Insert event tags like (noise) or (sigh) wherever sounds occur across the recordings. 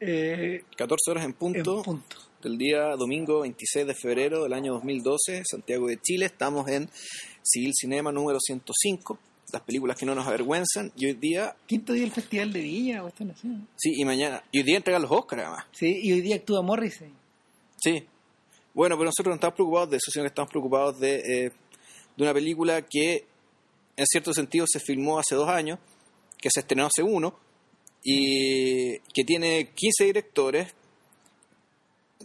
Eh, 14 horas en en punto, del día domingo 26 de febrero del año 2012, Santiago de Chile. Estamos en Civil Cinema número 105, las películas que no nos avergüenzan. Y hoy día, Quinto día del Festival de Viña, cuestión así. ¿no? sí, y mañana, y hoy día entregan los Oscars además. Sí, y hoy día actúa Morrissey. Sí. Bueno, pero nosotros no estamos preocupados de eso, sino que estamos preocupados de, eh, de una película que, en cierto sentido, se filmó hace dos años, que se estrenó hace uno, y que tiene 15 directores,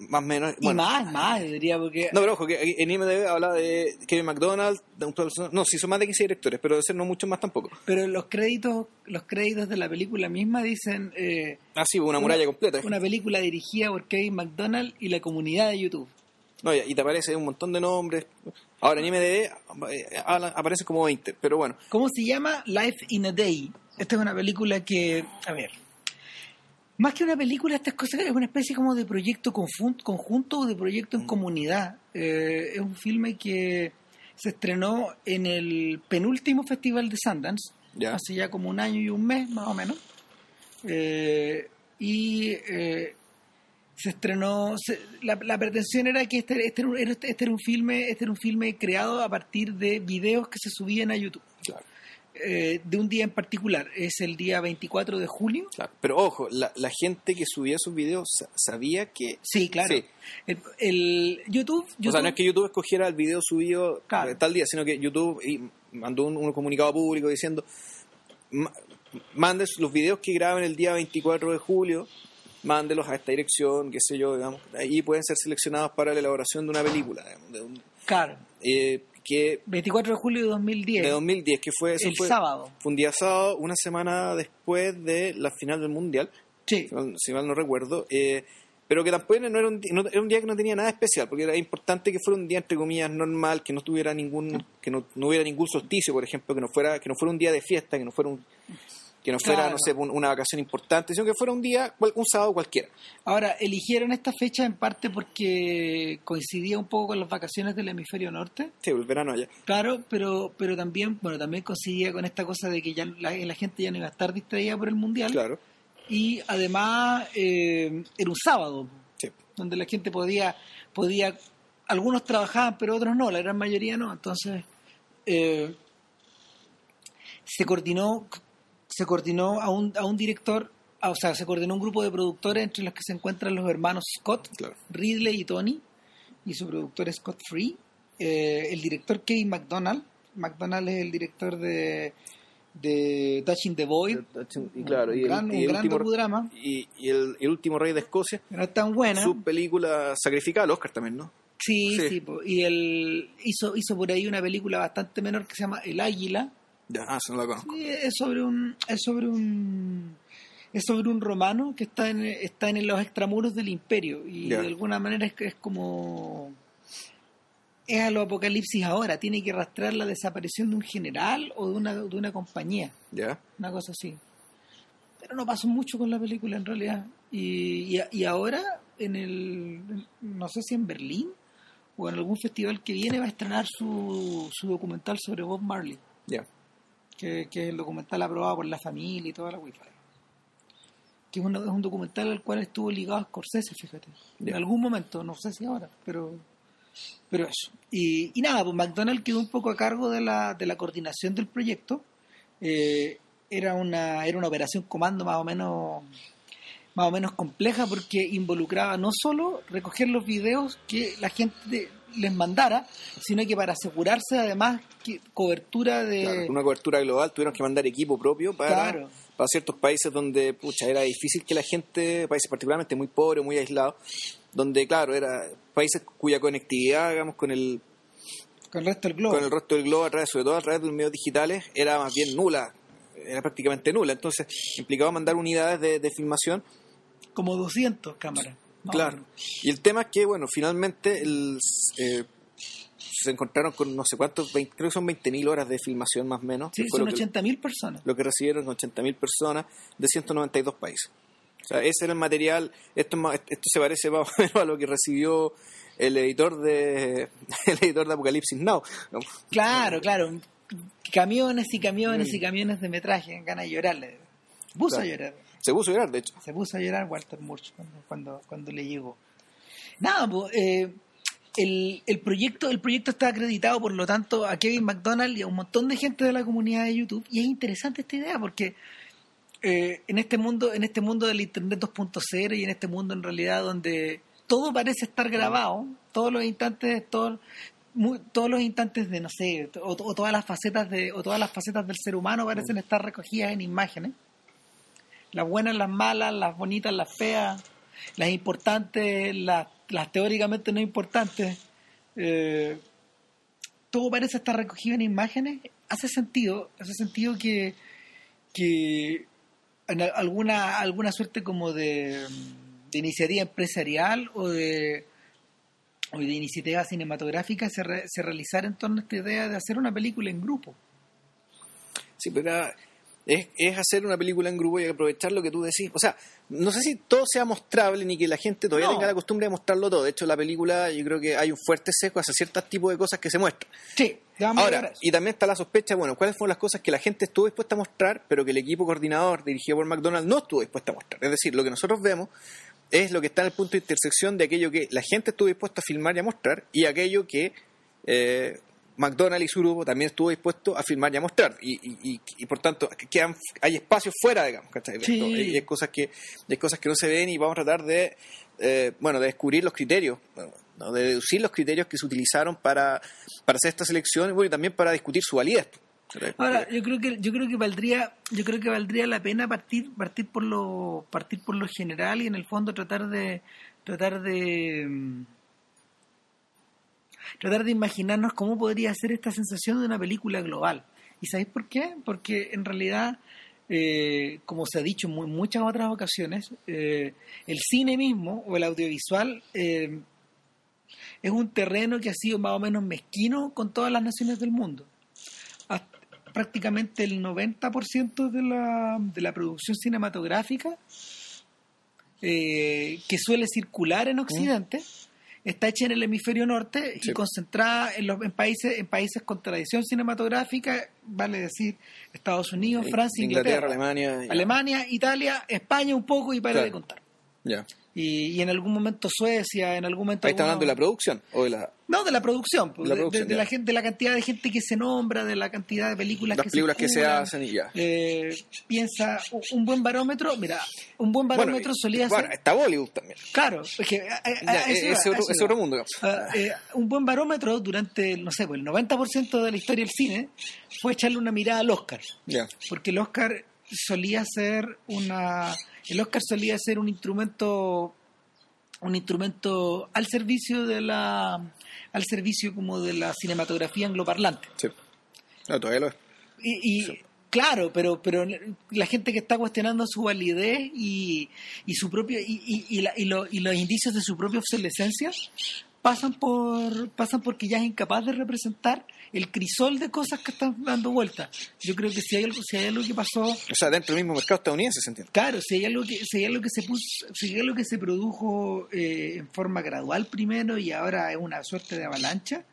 más o menos. y bueno, más, más, diría, porque No, pero ojo, que en IMDb habla de Kevin McDonald, de un no, sí son más de 15 directores, pero debe ser no mucho más tampoco. pero los créditos los créditos de la película misma dicen eh, Ah, sí, una muralla completa. una película dirigida por Kevin McDonald y la comunidad de YouTube. No, y te aparece un montón de nombres. Ahora en IMDb eh, aparecen como 20, pero bueno. ¿Cómo se llama? Life in a Day. Esta es una película que, a ver, más que una película, esta es, cosa- es una especie como de proyecto conjunto o de proyecto en comunidad. Eh, es un filme que se estrenó en el penúltimo festival de Sundance, Ya. hace ya como un año y un mes más o menos. Eh, y eh, se estrenó se- la, la pretensión era que este, este, era un- era- este era un filme este era un filme creado a partir de videos que se subían a YouTube Claro, eh, de un día en particular es el día 24 de julio claro. Pero ojo, la, la gente que subía esos videos sa- sabía que. sí claro Sí. El, el YouTube, O sea, no es que YouTube escogiera el video subido Claro. tal día, sino que YouTube mandó un, un comunicado público diciendo: "Ma- mandes los videos que graben el día 24 de julio, mándelos a esta dirección, qué sé yo, digamos. Ahí pueden ser seleccionados para la elaboración de una película, digamos, de un- claro eh, que 24 de julio de 2010 de 2010, que fue, eso el fue, sábado. fue un día sábado, una semana después de la final del Mundial, sí. si mal, si mal no recuerdo, eh, pero que tampoco no era, un, di- no- era un día que no tenía nada especial, porque era importante que fuera un día entre comillas normal, que no tuviera ningún, que no, no hubiera ningún solsticio, por ejemplo, que no fuera, que no fuera un día de fiesta, que no fuera un que no fuera, Claro. no sé, un- una vacación importante, sino que fuera un día, cual- un sábado cualquiera. Ahora, eligieron esta fecha en parte porque coincidía un poco con las vacaciones del hemisferio norte. Sí, el verano allá. Claro, pero pero también bueno también coincidía con esta cosa de que ya la, la gente ya no iba a estar distraída por el mundial Claro. y además eh, era un sábado Sí. donde la gente podía podía algunos trabajaban pero otros no la gran mayoría no entonces eh, se coordinó se coordinó a un, a un director a- o sea se coordinó un grupo de productores entre los que se encuentran los hermanos Scott Claro. Ridley y Tony y su productor Scott Free eh, el director Kevin McDonald McDonald es el director de de Touching the Void Y claro, y un el, gran, y el gran último, docudrama y, y el, el último rey de Escocia, no es tan buena su película sacrificada al Oscar también, ¿no? Sí, Sí. sí, y él hizo, hizo por ahí una película bastante menor que se llama El Águila. Ya, ah, eso no la conozco. Y es sobre un, es sobre un, es sobre un romano que está en, está en los extramuros del imperio y Ya. de alguna manera es, es como es a lo apocalipsis ahora, tiene que rastrear la desaparición de un general o de una, de una compañía, Ya. una cosa así. Pero no pasó mucho con la película en realidad. Y, y, y ahora, en el, no sé si en Berlín o en algún festival que viene, va a estrenar su, su documental sobre Bob Marley, Ya. Que, que es el documental aprobado por la familia y toda la wifi. Que es un, es un documental al cual estuvo ligado a Scorsese, fíjate. Ya. En algún momento, no sé si ahora, pero pero eso. Y, y nada, pues McDonald quedó un poco a cargo de la, de la coordinación del proyecto. Eh, era una era una operación comando más o menos más o menos compleja porque involucraba no solo recoger los videos que la gente les mandara, sino que para asegurarse además que cobertura de Claro, una cobertura global tuvieron que mandar equipo propio para, Claro. para ciertos países donde pucha, era difícil que la gente, países particularmente muy pobres, muy aislados, donde claro, era países cuya conectividad, digamos, con el, con el resto del globo. con el resto del globo, a través, sobre todo a través de los medios digitales, era más bien nula, era prácticamente nula. Entonces implicaba mandar unidades de, de filmación Como 200 cámaras. Claro. Y el tema es que, bueno, finalmente el, eh, se encontraron con no sé cuántos, 20 creo que son 20.000 horas de filmación más o menos. Sí, son lo que, 80.000 personas. lo que recibieron 80.000 personas de 192 países. O sea, ese era el material, esto, se parece más o menos a lo que recibió el editor de (laughs) el editor de Apocalipsis Now. ¿no? Claro, (laughs) claro. Camiones y camiones y camiones de metraje, ganas de llorarle. Puso Claro. a llorar. Se puso a llorar, de hecho. Se puso a llorar Walter Murch cuando, cuando, cuando le llegó. Nada, pues, eh, el, el proyecto el proyecto está acreditado, por lo tanto, a Kevin McDonald y a un montón de gente de la comunidad de YouTube. Y es interesante esta idea porque eh, en este mundo en este mundo del Internet 2.0 y en este mundo en realidad donde todo parece estar grabado, todos los instantes, todos muy- todos los instantes de no sé o, o todas las facetas de o todas las facetas del ser humano parecen estar recogidas en imágenes las buenas, las malas, las bonitas, las feas, las importantes, las, las teóricamente no importantes. Eh, todo parece estar recogido en imágenes. Hace sentido, hace sentido que, que en al- alguna, alguna suerte como de, iniciativa empresarial o de, o de iniciativa cinematográfica se, re- se realizara en torno a esta idea de hacer una película en grupo. Sí, pero es, es hacer una película en grupo y aprovechar lo que tú decís. O sea, no sé si todo sea mostrable ni que la gente todavía No. tenga la costumbre de mostrarlo todo. De hecho, la película yo creo que hay un fuerte sesgo hacia ciertos tipos de cosas que se muestran. Sí, Ahora, y también está la sospecha, bueno, cuáles fueron las cosas que la gente estuvo dispuesta a mostrar, pero que el equipo coordinador dirigido por McDonald's no estuvo dispuesta a mostrar. Es decir, lo que nosotros vemos es lo que está en el punto de intersección de aquello que la gente estuvo dispuesta a filmar y a mostrar y aquello que eh, McDonald's y su grupo también estuvo dispuesto a filmar y a mostrar. Y, y, y- y, por tanto, que quedan, hay espacios fuera, digamos, ¿cachai? Sí. esto. Y hay cosas, que, hay cosas que no se ven y vamos a tratar de, eh, bueno, de descubrir los criterios, de deducir los criterios que se utilizaron para, para hacer esta selección y, bueno, y también para discutir su validez. Ahora, yo creo que yo creo que valdría yo creo que valdría la pena partir partir por lo partir por lo general y en el fondo tratar de tratar de mm, tratar de imaginarnos cómo podría ser esta sensación de una película global. ¿Y sabéis por qué? Porque en realidad eh, como se ha dicho en mu- muchas otras ocasiones, eh, el cine mismo o el audiovisual eh, es un terreno que ha sido más o menos mezquino con todas las naciones del mundo. Hasta- prácticamente el 90% de la, de la producción cinematográfica que suele circular en Occidente está hecha en el hemisferio norte y Sí. concentrada en, los, en, países, en países con tradición cinematográfica, vale decir Estados Unidos, Francia, Inglaterra, Alemania. y- Alemania, Italia, España un poco y para Claro. de contar. Ya. Y, y en algún momento Suecia, en algún momento... Ahí está hablando de la producción o de la, no, de la producción, pues, La de, producción, de- de ya. la gente, de la cantidad de gente que se nombra, de la cantidad de películas las que películas se que se cubran. hacen y ya. Eh, piensa, un buen barómetro, mira, un buen barómetro y- solía bueno, ser, está Bollywood también. claro, es que a- a- Ya, a eso ese iba, otro, mundo. Ah, eh, un buen barómetro durante, no sé, pues el 90% de la historia del cine fue echarle una mirada al Oscar, Ya. porque el Oscar solía ser una, el Oscar solía ser un instrumento, un instrumento al servicio de la, al servicio como de la cinematografía angloparlante. Sí. No, todavía lo es. Y, y, claro, pero pero la gente que está cuestionando su validez y, y su propio y, y la- y lo- y los indicios de su propia obsolescencia pasan por pasan porque ya es incapaz de representar el crisol de cosas que están dando vueltas. Yo creo que si hay algo si hay algo que pasó O sea, dentro del mismo mercado estadounidense se entiende. Claro, si hay algo que, si hay algo que se puso, si hay algo que se produjo eh, en forma gradual primero y ahora es una suerte de avalancha,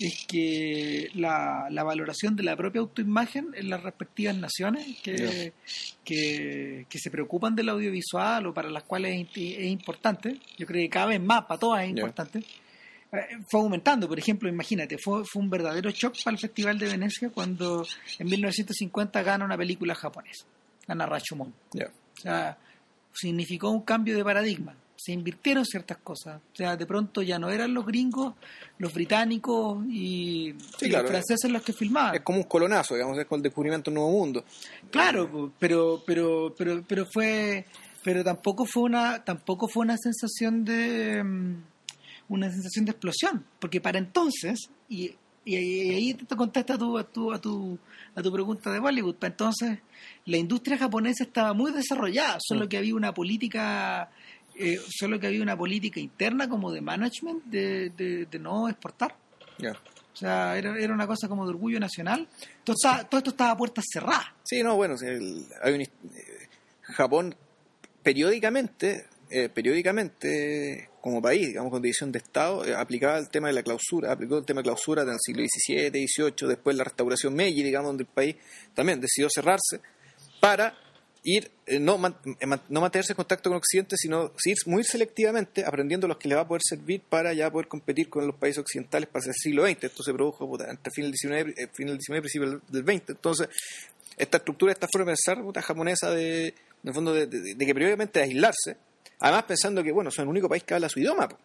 es que la, la valoración de la propia autoimagen en las respectivas naciones que, que, que se preocupan del audiovisual o para las cuales es, imp- es importante, yo creo que cada vez más para todas es importante, fue aumentando. Por ejemplo, imagínate, fue, fue un verdadero shock para el Festival de Venecia cuando en 1950 gana una película japonesa, gana Rashomon. O sea, significó un cambio de paradigma. Se invirtieron ciertas cosas. O sea, de pronto ya no eran los gringos, los británicos y, Sí, y claro. los franceses los que filmaban. Es como un colonazo, digamos, es con el descubrimiento de un nuevo mundo. Claro, pero pero pero pero fue pero tampoco fue una tampoco fue una sensación de mm, una sensación de explosión, porque para entonces y, y, y ahí te contesta tu, a tu a tu a tu pregunta de Bollywood, para entonces la industria japonesa estaba muy desarrollada, solo Mm. que había una política eh, solo que había una política interna como de management de, de, de no exportar. Ya. O sea, era, era una cosa como de orgullo nacional. Todo, estaba- todo esto estaba a puertas cerradas. Sí, no, bueno, el- hay un, eh, Japón periódicamente, eh, periódicamente como país, digamos, con división de Estado, eh, aplicaba el tema de la clausura, aplicó el tema de clausura en el siglo XVII, XVIII, después la restauración Meiji, digamos, donde el país también decidió cerrarse para ir, eh, no, eh, no mantenerse en contacto con Occidente, sino ir muy selectivamente aprendiendo los que le va a poder servir para ya poder competir con los países occidentales para el siglo XX. Esto se produjo puta, entre fin del 19, eh, fin del 19 y principio del- del 20. Entonces, esta estructura, esta forma de pensar puta, japonesa de, en el fondo, de, de- de que periódicamente aislarse, además pensando que, bueno, son el único país que habla su idioma. po.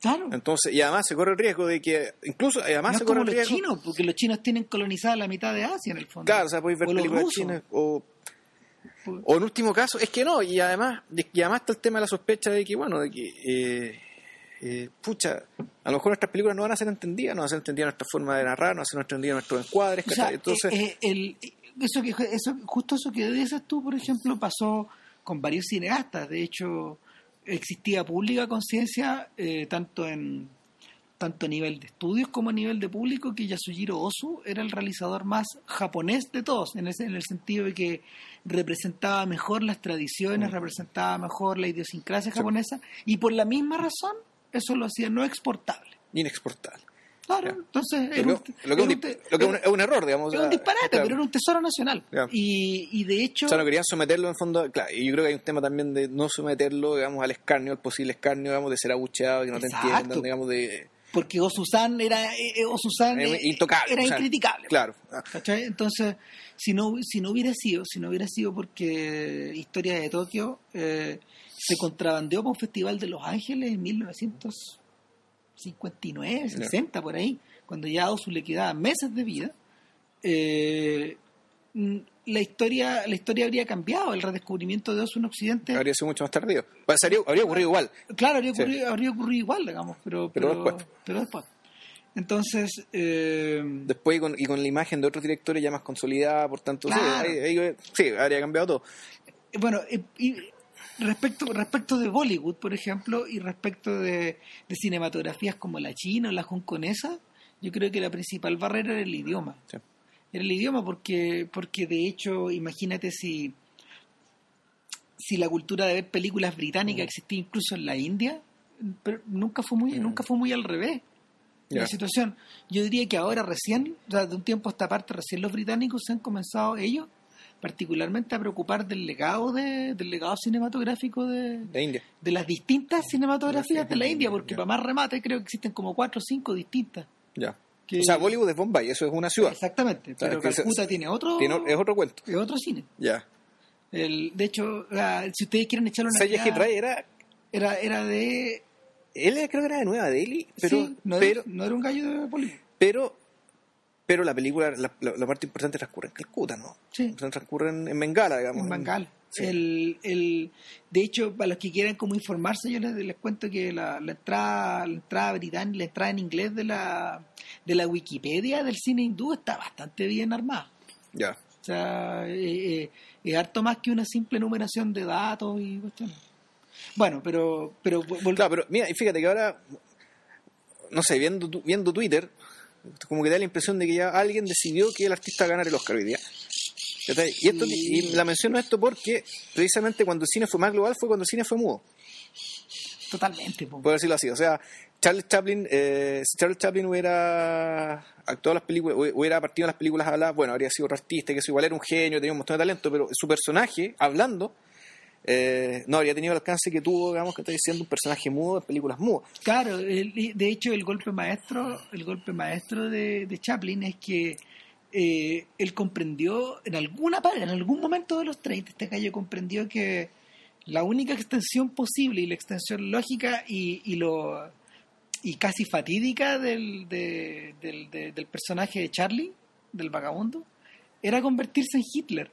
Claro. Entonces, y además se corre el riesgo de que, incluso, además no se corre como el los riesgo. chinos, porque los chinos tienen colonizada la mitad de Asia en el fondo. Claro, o sea, podéis ver O los películas chinas o O en último caso, es que no, y además, y además está el tema de la sospecha de que, bueno, de que, eh, eh, pucha, a lo mejor nuestras películas no van a ser entendidas, no van a ser entendidas nuestra forma de narrar, no van a ser entendidas nuestros encuadres, O. Entonces, eh, eh, el, eso que, eso, justo eso que dices tú, por ejemplo, pasó con varios cineastas. De hecho, existía pública conciencia, eh, tanto en tanto a nivel de estudios como a nivel de público, que Yasujiro Ozu era el realizador más japonés de todos, en, ese, en el sentido de que representaba mejor las tradiciones, Mm. representaba mejor la idiosincrasia japonesa, y por la misma razón eso lo hacía no exportable. inexportable. Claro, entonces Lo que, un- lo que era es un, un di- te- lo que es un- es un error, digamos. es un sea, disparate, claro. pero era un tesoro nacional. Y, y de hecho, O sea, no querían someterlo en fondo, claro, y yo creo que hay un tema también de no someterlo, digamos, al escarnio, al posible escarnio, digamos, de ser abucheado, que no te entiendan, digamos, de... porque Osusan era eh, Osusan intocable, era o sea, incriticable. Claro. Ah, ¿cachai? Entonces, si no, si no hubiera sido, si no hubiera sido porque Historia de Tokio eh, se contrabandeó para un festival de Los Ángeles en 1959, 60, por ahí, cuando ya a Osu le quedaban meses de vida, eh, mm, la historia la historia habría cambiado, el redescubrimiento de Osu en Occidente Habría sido mucho más tardío. Habría ocurrido igual. Claro, habría Sí. ocurrido, habría ocurrido igual, digamos, pero, Pero pero, después. pero después. Entonces, eh, Después y con, y con la imagen de otros directores ya más consolidada, por tanto, Claro. sí, ahí- ahí- sí, habría cambiado todo. bueno, y respecto, respecto de Bollywood, por ejemplo, y respecto de, de cinematografías como la china o la hongkonesa, yo creo que la principal barrera era el idioma. Sí. Era el idioma porque, porque de hecho, imagínate si, si la cultura de ver películas británicas Mm. existía incluso en la India, pero nunca fue muy, nunca fue muy al revés. La situación. Yo diría que ahora recién, o sea, de un tiempo a esta parte, recién los británicos se han comenzado ellos, particularmente a preocupar del legado de, del legado cinematográfico de, De India. de las distintas cinematografías de la India, porque para más remate creo que existen como cuatro o cinco distintas. Ya. Que- O sea, Bollywood es Bombay, eso es una ciudad. Exactamente, sea, pero es Calcuta tiene otro, Tiene- es otro cuento. es otro cine. Ya. El, de hecho, si ustedes quieren echarle una Ray era. era, era de... Él creo que era de Nueva Delhi, pero. sí, no, pero, era, no era un gallo de Bollywood. pero, pero la película, la, la- la parte importante transcurre en Calcuta, ¿no? Sí. Transcurre en, en Bengala, digamos. en Bangal. Sí. El, el, de hecho, para los que quieran como informarse, yo les, les cuento que la, la entrada, la entrada británica, la entrada en inglés de la, de la Wikipedia del cine hindú está bastante bien armada. Ya. O sea, eh, eh, es harto más que una simple numeración de datos y cuestiones. Bueno, pero, pero Claro, pero mira, y fíjate que ahora, no sé, viendo, tu- viendo Twitter, como que da la impresión de que ya alguien decidió que el artista va a ganar el Oscar hoy día. Y, esto, y la menciono esto porque precisamente cuando el cine fue más global fue cuando el cine fue mudo, totalmente. por decirlo así. O sea, Charles Chaplin, eh, si Charles Chaplin hubiera actuado las películas, hubiera partido en las películas habladas, bueno, habría sido otro artista, que eso igual era un genio, tenía un montón de talento, pero su personaje, hablando, eh, no habría tenido el alcance que tuvo, digamos, que está diciendo un personaje mudo en películas mudas. Claro, de hecho el golpe maestro, el golpe maestro de, Chaplin es que eh, él comprendió en alguna parte, en algún momento de los 30, este gallo comprendió que la única extensión posible y la extensión lógica y, y lo y casi fatídica del, de- del, de- del personaje de Charlie, del vagabundo, era convertirse en Hitler.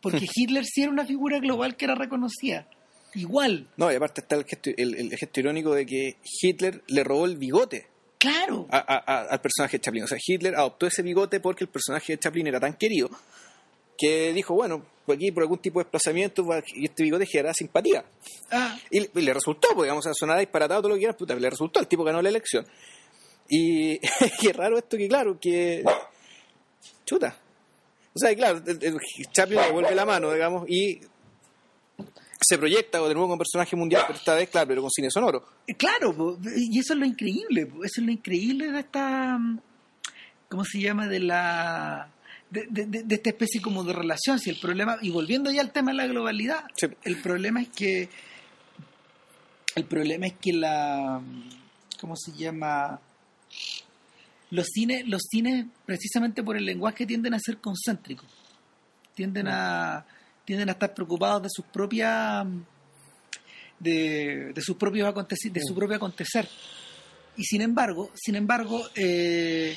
Porque (laughs) Hitler sí era una figura global que era reconocida. Igual, No, y aparte está el gesto, el, el gesto irónico de que Hitler le robó el bigote claro. a- a- a- al personaje de Chaplin. O sea, Hitler adoptó ese bigote porque el personaje de Chaplin era tan querido que dijo, bueno, pues aquí por algún tipo de desplazamiento este bigote generará simpatía. Ah, Y, le- y le resultó, porque digamos, a sonar disparatado todo lo que quieras, puta, le resultó, el tipo ganó la elección. Y, (laughs) es raro esto que, claro, que... Chuta. O sea, claro, el- el Chaplin le devuelve la mano, digamos, y se proyecta de nuevo como personaje mundial, pero esta vez, claro, pero con cine sonoro. Eh, Claro, po, y eso es lo increíble, po, eso es lo increíble de esta, mm, ¿cómo se llama? De la, de, de- de- de esta especie como de relación. Si el problema, y volviendo ya al tema de la globalidad, Sí. el problema es que el problema es que la ¿cómo se llama? Los cines, los cines precisamente por el lenguaje tienden a ser concéntricos. Tienden a tienden a estar preocupados de sus propias de, de sus propios acontecer, de su propio acontecer. Y sin embargo, sin embargo, eh,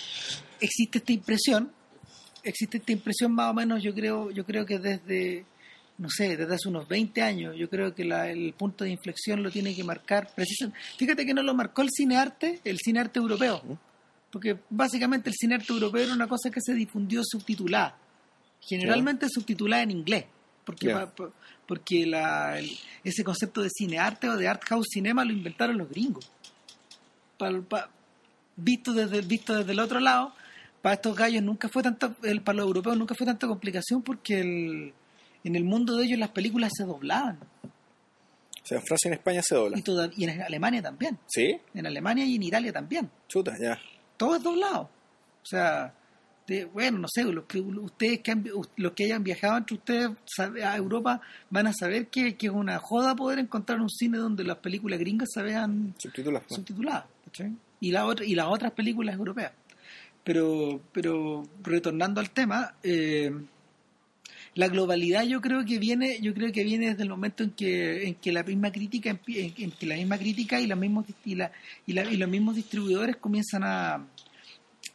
existe esta impresión, existe esta impresión más o menos, yo creo, yo creo que desde, no sé, desde hace unos 20 años, yo creo que la- el punto de inflexión lo tiene que marcar precisamente. Fíjate que no lo marcó el cinearte, el cinearte europeo, porque básicamente el cinearte europeo era una cosa que se difundió subtitulada, generalmente subtitulada en inglés, porque pa- porque la, el- ese concepto de cinearte o de art house cinema lo inventaron los gringos. Visto desde visto desde el otro lado, para estos gallos nunca fue tanta, el, para los europeos nunca fue tanta complicación porque el, en el mundo de ellos las películas se doblaban O sea, en Francia y en España se dobla. y, toda- y en Alemania también, ¿Sí? en Alemania y en Italia también, Chuta, ya. Todo es doblado. O sea, de- bueno, no sé, los que ustedes que han- los que hayan viajado entre ustedes a Europa van a saber que, que es una joda poder encontrar un cine donde las películas gringas se vean subtituladas ¿cachai? y la otra y las otras películas europeas pero pero retornando al tema eh, la globalidad yo creo que viene yo creo que viene desde el momento en que en que la misma crítica en que la misma crítica y los mismos y, la- y, la- y los mismos distribuidores comienzan a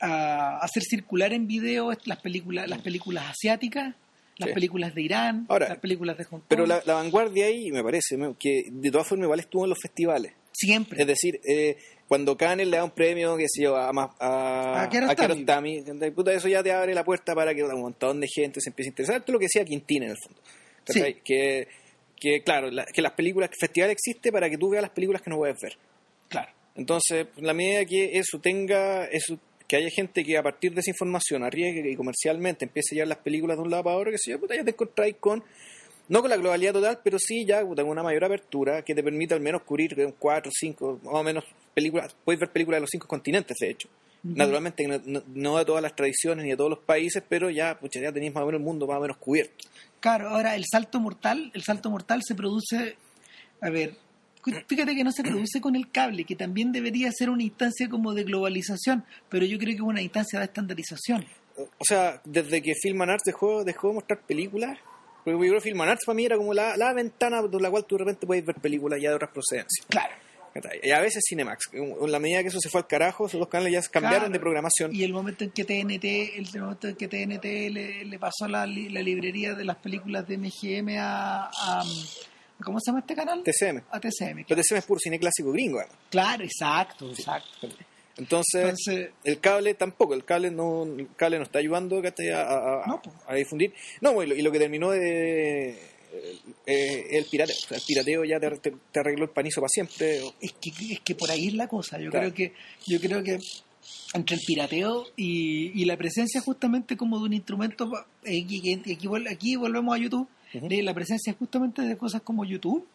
a hacer circular en video las películas las películas asiáticas las Sí. películas de Irán Ahora, las películas de Hong Kong Pero la, la vanguardia ahí, me parece, que de todas formas igual estuvo en los festivales. siempre Es decir, eh, cuando Cannes le da un premio, que se yo, a, a, A. Kiarostami, puta, eso ya te abre la puerta para que un montón de gente se empiece a interesar. Esto es lo que decía Quintín en el fondo. Sí. Que, que, claro, la- que las películas, que el festival existe para que tú veas las películas que no puedes ver. claro Entonces, en la medida que eso tenga, eso, que haya gente que a partir de esa información arriesgue y comercialmente empiece a llevar las películas de un lado para otro, que si yo, puta, ya te encontráis con, no con la globalidad total, pero sí ya puta, con una mayor apertura que te permita al menos cubrir cuatro, cinco, más o menos películas, puedes ver películas de los cinco continentes, de hecho. Naturalmente, no, no- de todas las tradiciones ni de todos los países, pero ya, pucha, ya tenéis más o menos el mundo más o menos cubierto. Claro, ahora el salto mortal, el salto mortal se produce, a ver, fíjate que no se produce con el cable, que también debería ser una instancia como de globalización, pero yo creo que es una instancia de estandarización. o sea, desde que Filman Arts dejó, dejó de mostrar películas, porque yo creo que Filman Arts para mí era como la, la ventana por la cual tú de repente puedes ver películas ya de otras procedencias. Claro. Y a veces Cinemax. En la medida que eso se fue al carajo, esos dos canales ya cambiaron Claro. de programación. Y el momento en que TNT, el momento en que TNT le, le pasó la, la librería de las películas de MGM a, a- ¿cómo se llama este canal? TCM. A TCM. Pero TCM es puro cine clásico gringo, además. Claro, exacto, exacto. Entonces, Entonces, el cable tampoco, el cable no, el cable no está ayudando a, a- No, pues. a difundir. No, y lo, y lo que terminó de eh, el pirateo. O sea, el pirateo ya te, te- te arregló el panizo para siempre. es que, es que por ahí es la cosa. Yo Claro. creo que yo creo que entre el pirateo y, y la presencia justamente como de un instrumento eh, aquí, aquí volvemos a YouTube De la presencia justamente de cosas como YouTube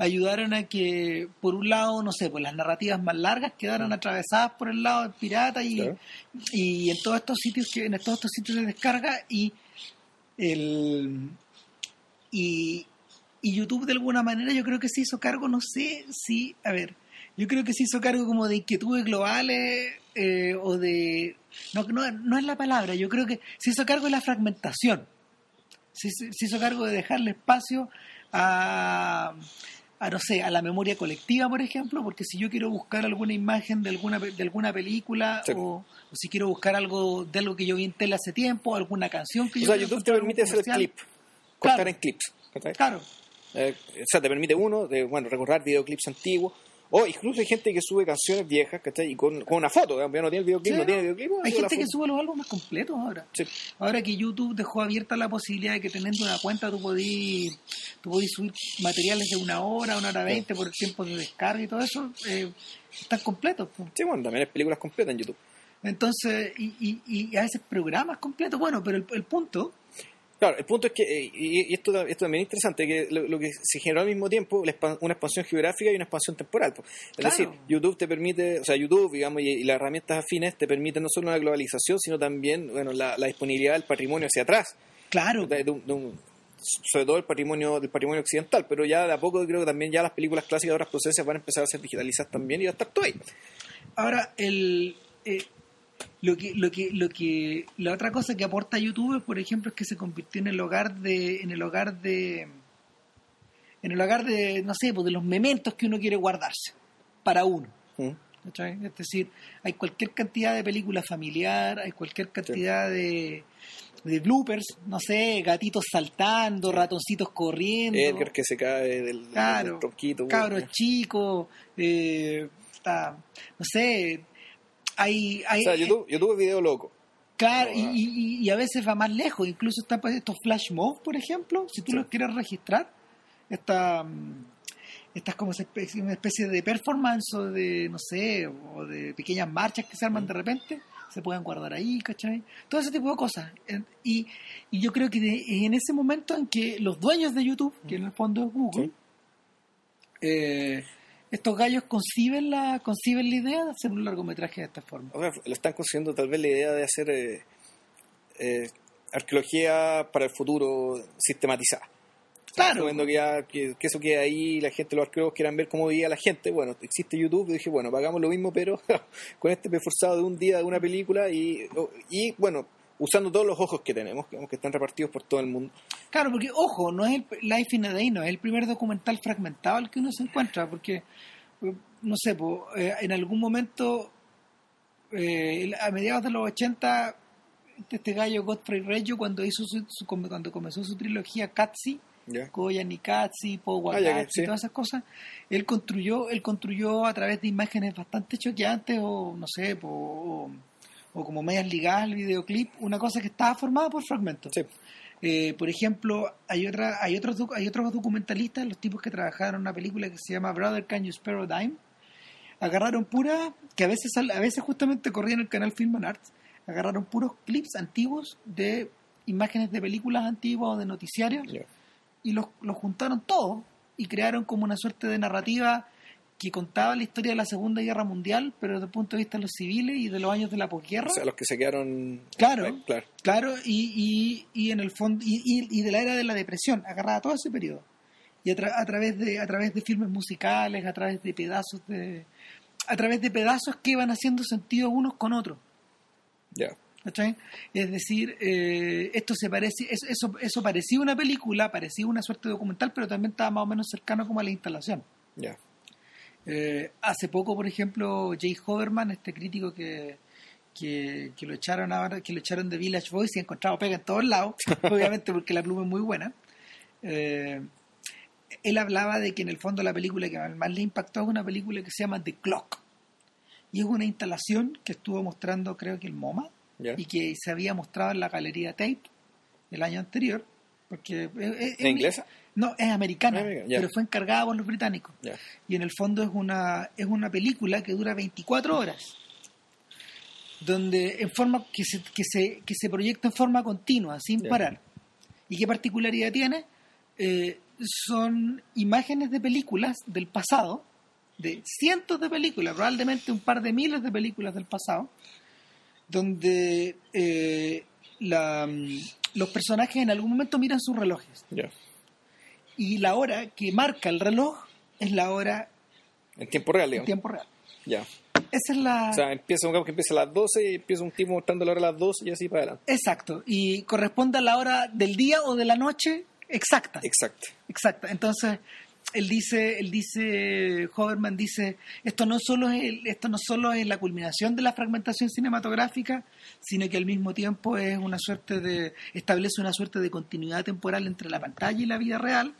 ayudaron a que por un lado no sé pues las narrativas más largas quedaran atravesadas por el lado del pirata y. Claro. y en todos estos sitios que en todos estos sitios de descarga y el y, y YouTube de alguna manera yo creo que se hizo cargo, no sé si, a ver, yo creo que se hizo cargo como de inquietudes globales eh, o de... No, no, no es la palabra, yo creo que se hizo cargo de la fragmentación. Se, se- hizo cargo de dejarle espacio a, a, no sé, a la memoria colectiva, por ejemplo, porque si yo quiero buscar alguna imagen de alguna, de alguna película Sí. o, o si quiero buscar algo de algo que yo vi en tele hace tiempo, alguna canción que O yo sea, quiero YouTube te permite hacer comercial. clip, cortar Claro. en clips. Claro, Eh, o sea, te permite uno, de, bueno, recordar videoclips antiguos. O incluso hay gente que sube canciones viejas, ¿cachai? Y con, con una foto, ya no tiene el videoclip, Sí, no tiene el videoclip. Hay gente que sube los álbumes completos ahora. Sí. Ahora que YouTube dejó abierta la posibilidad de que teniendo una cuenta tú podís, tú podís subir materiales de una hora, una hora veinte por el tiempo de descarga y todo eso, eh, están completos. pues. Sí, bueno, también hay películas completas en YouTube. Entonces, y, y, y a veces programas completos, bueno, pero el, el punto Claro, el punto es que, eh, y, esto, esto también es interesante, que lo, que se generó al mismo tiempo, una expansión geográfica y una expansión temporal. Es decir, YouTube te permite, o sea, YouTube, digamos, y, las herramientas afines te permiten no solo una globalización, sino también, bueno, la, disponibilidad del patrimonio hacia atrás. Claro. sobre todo el patrimonio del patrimonio occidental, pero ya de a poco creo que también ya las películas clásicas de otras procesos van a empezar a ser digitalizadas también y va a estar todo ahí. Ahora, el... Eh, lo que, lo que, lo que, la otra cosa que aporta YouTube, por ejemplo, es que se convirtió en el hogar de, en el hogar de, en el hogar de, no sé, pues de los mementos que uno quiere guardarse para uno. Mm. Es decir, hay cualquier cantidad de película familiar, hay cualquier cantidad de, de bloopers, no sé, gatitos saltando, ratoncitos corriendo. Edgar que se cae del, claro, Cabros chicos, eh, no sé, hay, hay, o sea, YouTube, YouTube es video loco. Claro, y, y, a veces va más lejos. Incluso están estos flash mobs, por ejemplo, si tú los quieres registrar, esta, mm, esta es como una especie de performance o de, no sé, o de pequeñas marchas que se arman de repente, se pueden guardar ahí, ¿cachai? Todo ese tipo de cosas. Y, y yo creo que en ese momento en que los dueños de YouTube, que en el fondo es Google, eh, estos gallos conciben la conciben la idea de hacer un largometraje de esta forma. O sea, lo están concibiendo tal vez la idea de hacer eh, eh, arqueología para el futuro sistematizada. Claro. Viendo que, ya, que, eso queda ahí, la gente, los arqueólogos quieran ver cómo vivía la gente. Bueno, existe YouTube, y dije, bueno, pagamos lo mismo, pero (laughs) con este forzado de un día de una película y, y bueno, usando todos los ojos que tenemos, que están repartidos por todo el mundo. Claro, porque ojo, no es el Life in a Day, no es el primer documental fragmentado al que uno se encuentra, porque, no sé, pues, en algún momento, eh, a mediados de los 80, este gallo Godfrey Reggio, cuando, hizo su, cuando comenzó su trilogía Katsi, yeah. Koya Nikatsi, Powa ah, todas esas cosas, él construyó, él construyó a través de imágenes bastante choqueantes o, no sé, o o como medias ligadas al videoclip, una cosa que estaba formada por fragmentos. Eh, por ejemplo, hay otra, hay otros hay otros documentalistas, los tipos que trabajaron en una película que se llama Brother Can You Spare a Dime, agarraron pura, que a veces a veces justamente corría en el canal Film and Arts, agarraron puros clips antiguos de imágenes de películas antiguas o de noticiarios y los, los juntaron todos y crearon como una suerte de narrativa que contaba la historia de la Segunda Guerra Mundial, pero desde el punto de vista de los civiles y de los años de la posguerra. O sea, los que se quedaron. Claro, claro, claro y, y, y en el fondo y, y, de la era de la depresión, agarrada todo ese periodo. Y a, a, través de a través de filmes musicales, a través de pedazos de a través de pedazos que iban haciendo sentido unos con otros. Ya. Es decir, eh, esto se parece, eso, eso parecía una película, parecía una suerte de documental, pero también estaba más o menos cercano como a la instalación. Ya. Eh, hace poco, por ejemplo, Jay Hoverman, este crítico que, que, lo echaron ahora, que lo echaron de Village Voice y ha encontrado pega en todos lados, (laughs) obviamente porque la pluma es muy buena. Eh, él hablaba de que en el fondo la película que más le impactó es una película que se llama The Clock. Y es una instalación que estuvo mostrando, creo que el MoMA, y que se había mostrado en la galería Tape el año anterior. Porque, ¿En inglesa? No, es americana, pero fue encargada por los británicos. Y en el fondo es una, es una película que dura 24 horas, donde en forma que se, que se, que se proyecta en forma continua, sin parar. ¿Y qué particularidad tiene? Eh, son imágenes de películas del pasado, de cientos de películas, probablemente un par de miles de películas del pasado, donde eh, la, los personajes en algún momento miran sus relojes y la hora que marca el reloj es la hora... En tiempo real, En tiempo real. Ya. Esa es la... O sea, empieza un que empieza a las 12 y empieza un tipo mostrando la hora a las 12 y así para adelante. Exacto. Y corresponde a la hora del día o de la noche exacta. Exacto. Exacta. Entonces, él dice, él dice, Hoverman dice, esto no solo es esto no solo es la culminación de la fragmentación cinematográfica, sino que al mismo tiempo es una suerte de establece una suerte de continuidad temporal entre la pantalla y la vida real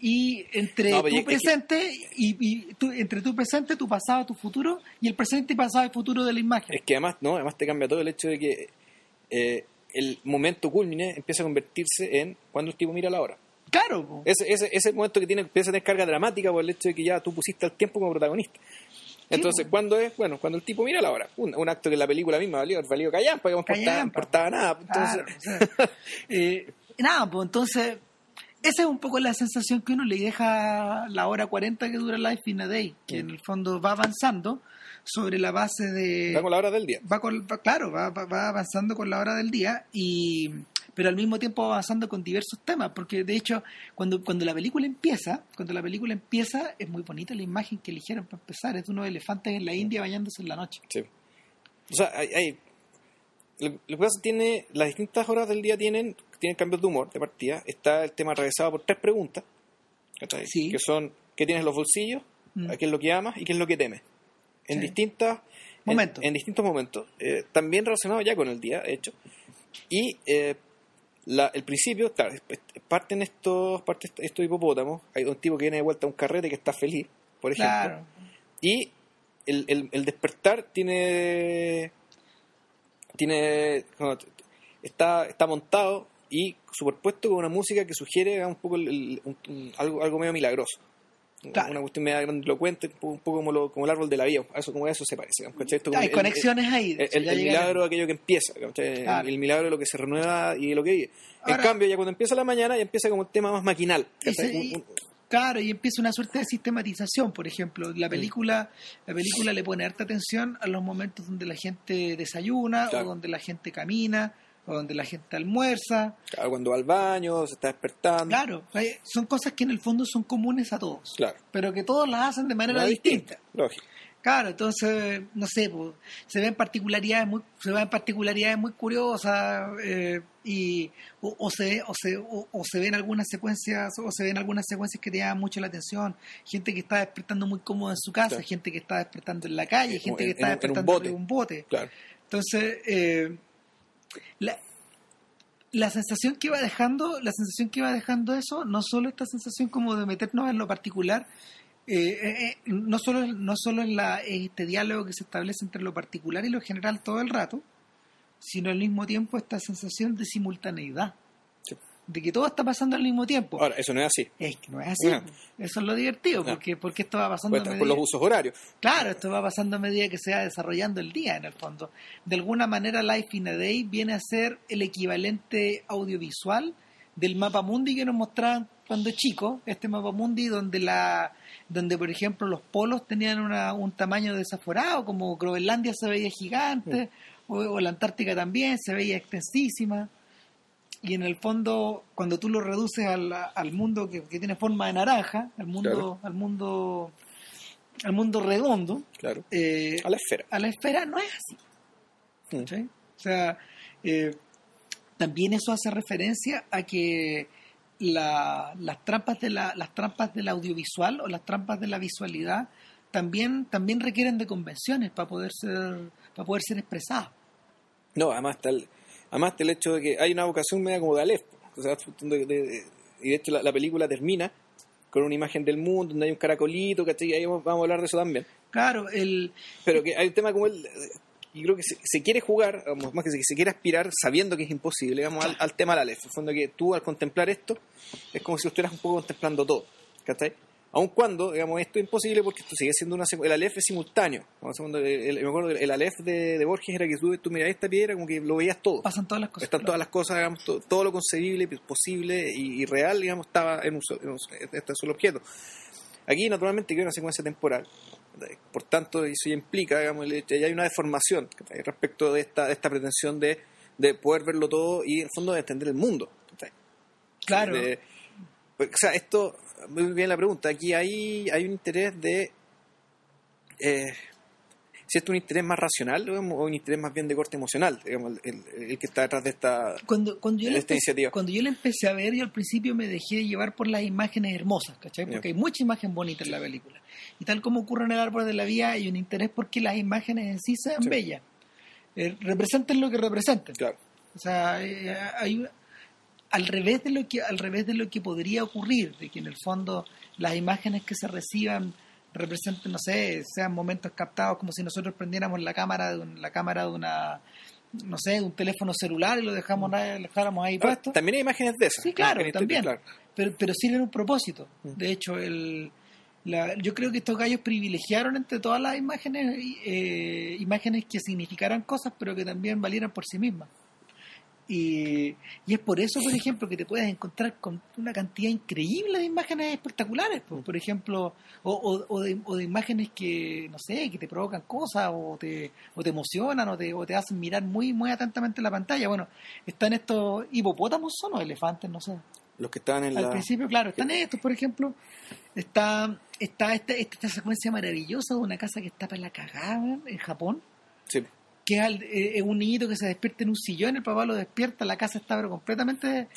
y entre tu presente y, entre tu presente, tu pasado, tu futuro y el presente y pasado y futuro de la imagen. Es que además, no, además te cambia todo el hecho de que eh, el momento culmine empieza a convertirse en cuando el tipo mira la hora. Claro. Ese, ese, ese momento que tiene, empieza a tener carga dramática por el hecho de que ya tú pusiste el tiempo como protagonista. Entonces, ¿cuándo es? Bueno, cuando el tipo mira la hora. Un, acto que en la película misma valió, valió callar, porque no importaba, nada. Entonces... (laughs) Eh, nada, pues entonces, esa es un poco la sensación que uno le deja la hora 40 que dura Life in a Day, que en el fondo va avanzando sobre la base de... Va con la hora del día. Va con, va- claro, va, va- va avanzando con la hora del día, y pero al mismo tiempo va avanzando con diversos temas, porque de hecho, cuando, cuando la película empieza, cuando la película empieza, es muy bonita la imagen que eligieron para empezar, es de unos elefantes en la India bañándose en la noche. Sí. O sea, hay, hay- lo, lo que pasa es que tiene, las distintas horas del día tienen, tienen cambios de humor de partida. Está el tema atravesado por tres preguntas, que son ¿qué tienes en los bolsillos? Mm. ¿A ¿Qué es lo que amas? ¿Y qué es lo que temes? En Sí. distintas... en- Momentos. En, distintos momentos. eh, también relacionado ya con el día, de hecho. Y eh, la- el principio, claro, parten estos, parten estos hipopótamos. Hay un tipo que viene de vuelta a un carrete que está feliz, por ejemplo. Claro. Y el, el, el despertar tiene. tiene. está, está montado y superpuesto con una música que sugiere un poco el- el- un- un- algo, algo medio milagroso. Claro. Una cuestión medio grandilocuente, un poco, un poco como, lo- como el árbol de la vida. Eso, como eso se parece. Hay el- conexiones ahí. El, milagro de aquello que empieza, el, milagro de lo que se renueva y de lo que vive. En cambio, ya cuando empieza la mañana, ya empieza como el tema más maquinal. Un- un- Claro, y empieza una suerte de sistematización, por ejemplo. La película, la película le pone harta atención a los momentos donde la gente desayuna, Claro. o donde la gente camina, o donde la gente almuerza. claro, cuando va al baño, se está despertando. Claro, son cosas que en el fondo son comunes a todos, Claro. pero que todos las hacen de manera Nada distinta. Lógico. Claro, entonces, no sé, pues, se ven particularidades muy, se ven particularidades muy curiosas eh, y o, o se o se o, o se ven algunas secuencias o se ven algunas secuencias que te llaman mucho la atención, gente que está despertando muy cómoda en su casa, Claro. gente que está despertando en la calle, gente que en- está en un- en un despertando bote. en un bote. Claro. Entonces, eh, la, la sensación que va dejando, la sensación que va dejando eso, no solo esta sensación como de meternos en lo particular, eh, eh, eh, no solo no solo en la, este diálogo que se establece entre lo particular y lo general todo el rato, sino al mismo tiempo esta sensación de simultaneidad. De que todo está pasando al mismo tiempo. Ahora, eso no es así. es que no es así, eso es lo divertido, porque, porque esto va pasando a medida- por los usos horarios. Claro, esto va pasando a medida que se va desarrollando el día, en el fondo. De alguna manera, Life in a Day viene a ser el equivalente audiovisual del mapa mundi que nos mostraban cuando chicos. Este mapa mundi donde, la, donde por ejemplo, los polos tenían una- un tamaño desaforado, como Groenlandia se veía gigante, o, o la Antártica también se veía extensísima. Y en el fondo, cuando tú lo reduces al, al mundo que, que tiene forma de naranja, al mundo, Claro. al mundo, al mundo redondo, Claro. eh, A la esfera. a la esfera no es así. Mm. O sea, eh, también eso hace referencia a que la- las trampas de la, las trampas del audiovisual o las trampas de la visualidad también, también requieren de convenciones para poder ser, para poder ser expresadas. No, además el, además el hecho de que hay una vocación media como de Aleph. O sea, de- y de hecho la, la película termina con una imagen del mundo donde hay un caracolito, ¿cachai? Ahí vamos vamos a hablar de eso también. Claro, el, Pero que hay un tema como el... Y creo que se, se quiere jugar, vamos, más que se, se quiere aspirar sabiendo que es imposible, digamos, al, al tema de la Aleph. En el fondo que tú al contemplar esto es como si estuvieras un poco contemplando todo, ¿cachai? Aun cuando, digamos, esto es imposible porque esto sigue siendo una... El Aleph es simultáneo. El, el- me acuerdo, el Aleph de, de Borges era que tú, tú mirabas esta piedra como que lo veías todo. pasan todas las cosas. Están todas las cosas, digamos, todo, todo lo concebible, posible y, y real, digamos, estaba en un, en un- este solo objeto. Aquí, naturalmente, que hay una secuencia temporal. Por tanto, eso ya implica, digamos, ya hay una deformación respecto de esta, de esta pretensión de, de poder verlo todo y, en el fondo, de entender el mundo. Claro, De- pues, o sea, esto, muy bien la pregunta. Aquí hay, hay un interés de. Eh, si esto es un interés más racional o un interés más bien de corte emocional, digamos, el, el- el que está detrás de esta. cuando, cuando, yo de la esta empecé, iniciativa. cuando yo la empecé a ver, yo al principio me dejé llevar por las imágenes hermosas, ¿cachai? Porque hay mucha imagen bonita en la película. Y tal como ocurre en el árbol de la vida, hay un interés porque las imágenes en sí sean Sí. bellas. Eh, representen lo que representen. Claro. O sea, eh, hay al revés de lo que al revés de lo que podría ocurrir, de que en el fondo las imágenes que se reciban representen, no sé, sean momentos captados como si nosotros prendiéramos la cámara de un- la cámara de una no sé, de un teléfono celular y lo dejamos ahí- lo dejáramos ahí Ahora, puesto. también hay imágenes de esas. Sí, claro, también. claro. Pero, pero sirven un propósito. Mm. De hecho, el, la- yo creo que estos gallos privilegiaron entre todas las imágenes, eh, imágenes que significaran cosas, pero que también valieran por sí mismas. Y, y es por eso, por ejemplo, que te puedes encontrar con una cantidad increíble de imágenes espectaculares. Por, por ejemplo, o, o- o de, o de imágenes que, no sé, que te provocan cosas o te, o te emocionan o te, o te hacen mirar muy, muy atentamente la pantalla. Bueno, están estos hipopótamos, son o elefantes, no sé. Los que estaban en Al la... principio, claro, están estos, por ejemplo. Está, está esta, esta, esta secuencia maravillosa de una casa que está para la cagada en Japón. Sí. Que es, al- eh, es un niñito que se despierta en un sillón, el papá lo despierta, la casa está pero completamente,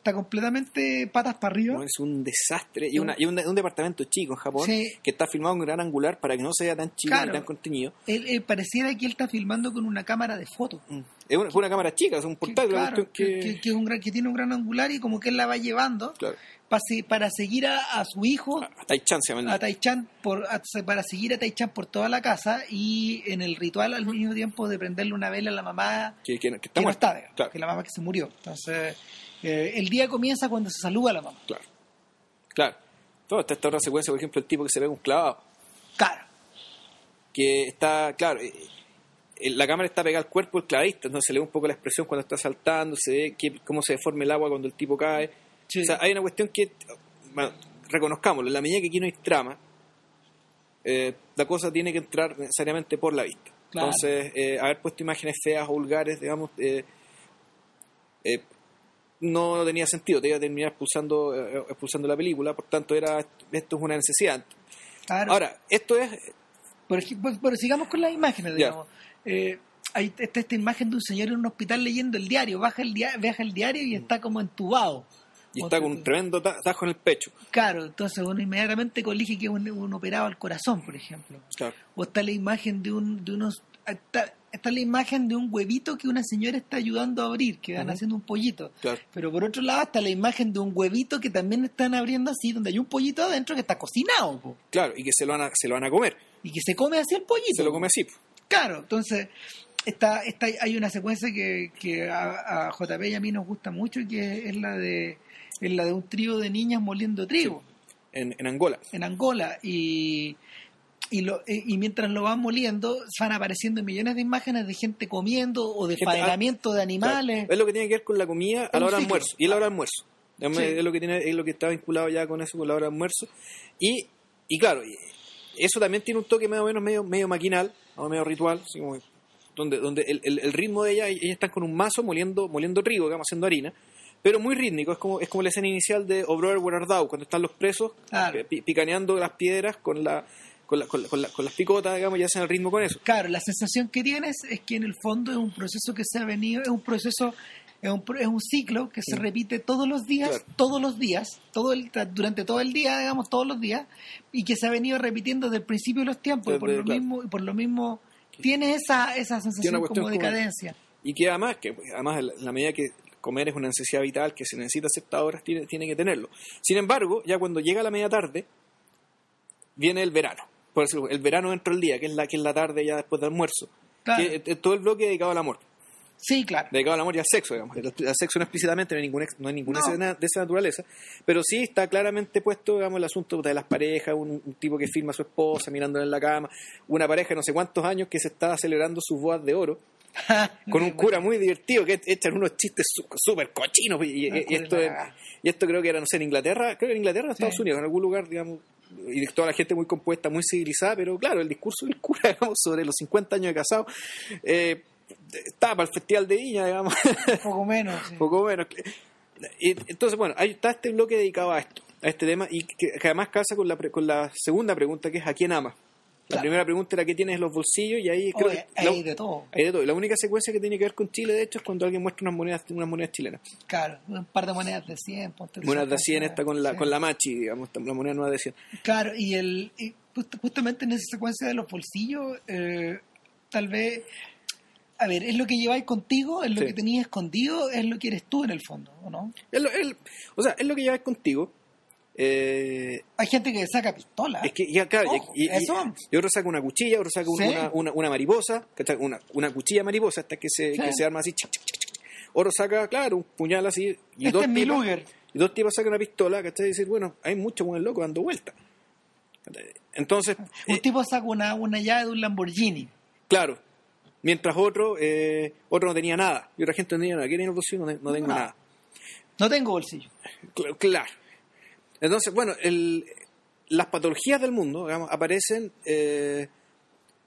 está completamente patas para arriba. Es un desastre. Y, una, y un, un departamento chico en Japón Sí. que está filmado en gran angular para que no sea tan chico Claro. ni tan contenido. Él, él pareciera que él está filmando con una cámara de fotos. Mm. Es una, cámara chica, es un Que, portátil. claro, que, que- un gran, que tiene un gran angular y como que él la va llevando Claro. para, se- para seguir a, a su hijo A Taichan se llama a. Taichan por a- para seguir a Taichan por toda la casa y en el ritual al mismo tiempo de prenderle una vela a la mamá que, está no está, Claro. que la mamá que se murió. Entonces, eh, el día comienza cuando se saluda a la mamá. Claro. Claro. Toda esta, esta otra secuencia, por ejemplo, el tipo que se ve un clavado. Claro, que está, claro, eh, eh, la cámara está pegada al cuerpo del clavista, entonces se le ve un poco la expresión cuando está saltando, se ve que, cómo se deforma el agua cuando el tipo cae. Sí. O sea, hay una cuestión que, bueno, reconozcámoslo, en la medida que aquí no hay trama, eh, la cosa tiene que entrar necesariamente por la vista. Claro. Entonces, eh, haber puesto imágenes feas o vulgares, digamos, eh, no tenía sentido, te iba a terminar expulsando, eh, expulsando la película, por tanto, era esto es una necesidad. claro. Ahora, esto es Por sigamos con las imágenes, digamos. Eh, hay está esta imagen de un señor en un hospital leyendo el diario, baja el, dia- baja el diario y está como entubado. y está con un tremendo ta- tajo en el pecho. Claro, entonces uno inmediatamente colige que es un, un operado al corazón, por ejemplo. Claro. O está la imagen de un de unos está, está la imagen de un huevito que una señora está ayudando a abrir, que van haciendo un pollito. Claro. Pero por otro lado está la imagen de un huevito que también están abriendo así, donde hay un pollito adentro que está cocinado po, Claro, y que se lo van a, se lo van a comer. y que se come así el pollito. Se lo come así. Claro, entonces está, está, hay una secuencia que, que a, a JP y a mí nos gusta mucho, que es la de es la de un trío de niñas moliendo trigo En, en Angola. en Angola y y, lo, eh, y mientras lo van moliendo van apareciendo millones de imágenes de gente comiendo o de Gente- faenamiento de animales. Claro. Es lo que tiene que ver con la comida a la hora de almuerzo. Y a la hora de almuerzo. Sí. Es lo que tiene, es lo que está vinculado ya con eso, con la hora de almuerzo. Y, y claro, eso también tiene un toque más o menos medio, medio maquinal, o medio ritual, así como donde, donde el, el- el ritmo de ella, ellas están con un mazo moliendo, moliendo trigo, digamos, haciendo harina, pero muy rítmico, es como, es como la escena inicial de O Brother Where Thou, cuando están los presos Claro. pi- picaneando las piedras con la con, la- con la- con la- con las picotas, digamos, y hacen el ritmo con eso. Claro, la sensación que tienes es que en el fondo es un proceso que se ha venido, es un proceso, es un, es un ciclo que se repite todos los días, Claro. todos los días, todo el, durante todo el día, digamos, todos los días, y que se ha venido repitiendo desde el principio de los tiempos, y por lo claro. mismo, y por lo mismo tiene esa, esa sensación como de como- cadencia. y que además que además en la- medida que comer es una necesidad vital que se necesita ciertas horas tiene, tiene que tenerlo sin embargo ya cuando llega la media tarde viene el verano por decirlo, el verano dentro del día que es la que es la tarde ya después del almuerzo Claro. que es todo el bloque dedicado al amor Sí, claro. dedicado al amor y al sexo digamos al sexo no explícitamente no hay ninguna, no hay ninguna No. escena de esa naturaleza pero sí está claramente puesto digamos el asunto de las parejas un, un tipo que firma a su esposa mirándola en la cama una pareja de no sé cuántos años que se está celebrando sus bodas de oro (laughs) con un (laughs) cura muy divertido que echan unos chistes súper cochinos y, esto es- y esto creo que era no sé en Inglaterra creo que en Inglaterra o en Estados Sí. Unidos en algún lugar digamos y toda la gente muy compuesta muy civilizada pero claro el discurso del cura (laughs) digamos sobre los 50 años de casado eh, estaba para el festival de Viña digamos poco menos. sí. poco menos Y, entonces bueno ahí está este bloque dedicado a esto a este tema y que, que además casa con la con la segunda pregunta que es a quién ama la Claro. primera pregunta era qué tienes en los bolsillos y ahí creo Oye, que la- hay de todo. hay de todo. La única secuencia que tiene que ver con Chile, de hecho, es cuando alguien muestra unas monedas, unas monedas chilenas. Claro, un par de monedas de 100. ponte Monedas de 100 esta esta con la, sí. con la machi, digamos, la moneda nueva de 100. Claro, y, el, y just- justamente en esa secuencia de los bolsillos, eh, tal vez, a ver, es lo que lleváis contigo, es lo Sí. que tenías escondido, es lo que eres tú en el fondo, ¿o no? Es lo, es- o sea, es lo que llevas contigo. Eh, Hay gente que saca pistola. es que y- Ojo, y, y- eso. y otro saca una cuchilla, otro saca Sí. una, una, una mariposa, una, una cuchilla mariposa hasta que se, Sí. que se arma así. chic, chic, chic, chic. Otro saca, claro, un puñal así. Y este dos es Luger. Y dos tipos sacan una pistola, ¿cachai? Y decir, bueno, hay mucho con el loco dando. ¿Cachai? Entonces, Un eh, tipo saca una, una llave de un Lamborghini. claro, Mientras otro, eh, otro no tenía nada. Y otra gente no tenía nada. ¿Qué tiene el bolsillo? No, no tengo Nada. nada. No tengo bolsillo. Cl- Claro. Entonces, bueno, el, las patologías del mundo digamos, aparecen eh,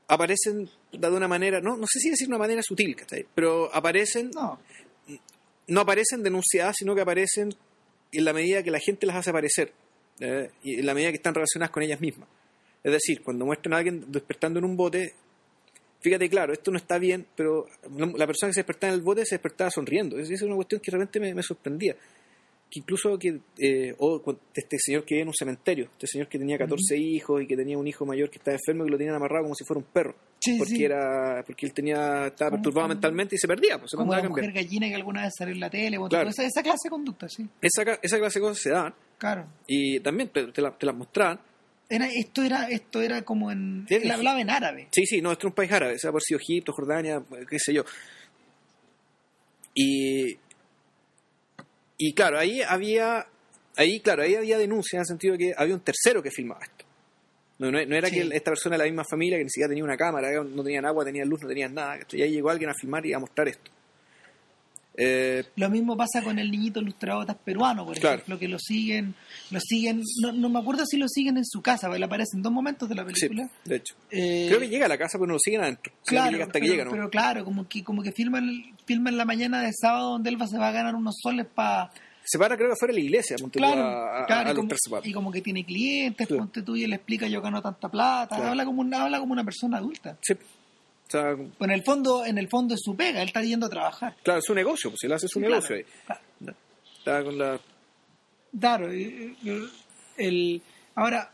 aparecen de una manera, no, no sé si decir una manera sutil, ¿cachai? pero aparecen, no. No. aparecen denunciadas, sino que aparecen en la medida que la gente las hace aparecer, ¿eh? y en la medida que están relacionadas con ellas mismas. Es decir, cuando muestran a alguien despertando en un bote, fíjate, claro, esto no está bien, pero la persona que se despertaba en el bote se despertaba sonriendo. Esa es una cuestión que realmente me, me sorprendía. Incluso que eh, o este señor que vivía en un cementerio, este señor que tenía 14 hijos y que tenía un hijo mayor que estaba enfermo y que lo tenían amarrado como si fuera un perro. Sí, porque sí. era porque él tenía estaba perturbado como- mentalmente y se perdía, pues se Como la mujer gallina que alguna vez salió en la tele. Claro. esa, esa clase de conducta, sí. Esa, esa clase de cosas se daban Claro. y también te, te la- las mostraban. Era, esto, era, esto era como en... Sí, Él hablaba en árabe. Sí, sí, no, esto es un país árabe, sea por sido Egipto, Jordania, qué sé yo. Y, y claro, ahí había, ahí, claro, ahí había denuncia en el sentido de que había un tercero que filmaba esto. No, no, no era Sí. que esta persona de la misma familia que ni siquiera tenía una cámara, no tenían agua, tenían luz, no tenían nada. Y ahí llegó alguien a filmar y a mostrar esto. Eh, Lo mismo pasa con el niñito ilustrador peruano, por Claro. ejemplo, que lo siguen, lo siguen, no, no me acuerdo si lo siguen en su casa, porque él aparece en dos momentos de la sí, película. de hecho. Eh, Creo que llega a la casa, pero no lo siguen adentro. Que Claro, llega hasta que pero, llega, ¿no? pero claro, como que como que filman, filman la mañana de sábado donde Elba se va a ganar unos soles para... Se para, creo que fuera de la iglesia, ponte Claro, a- claro, a y, como, tercepatos. y como que tiene clientes, Claro. ponte tú y le explica yo gano tanta plata, habla como una, habla como una persona adulta. Sí. Sea, Pues en el fondo, en el fondo es su pega, él está yendo a trabajar. claro, es su negocio, pues él hace su Sí, negocio claro. ahí. Claro. Estaba con la. Claro, el, ahora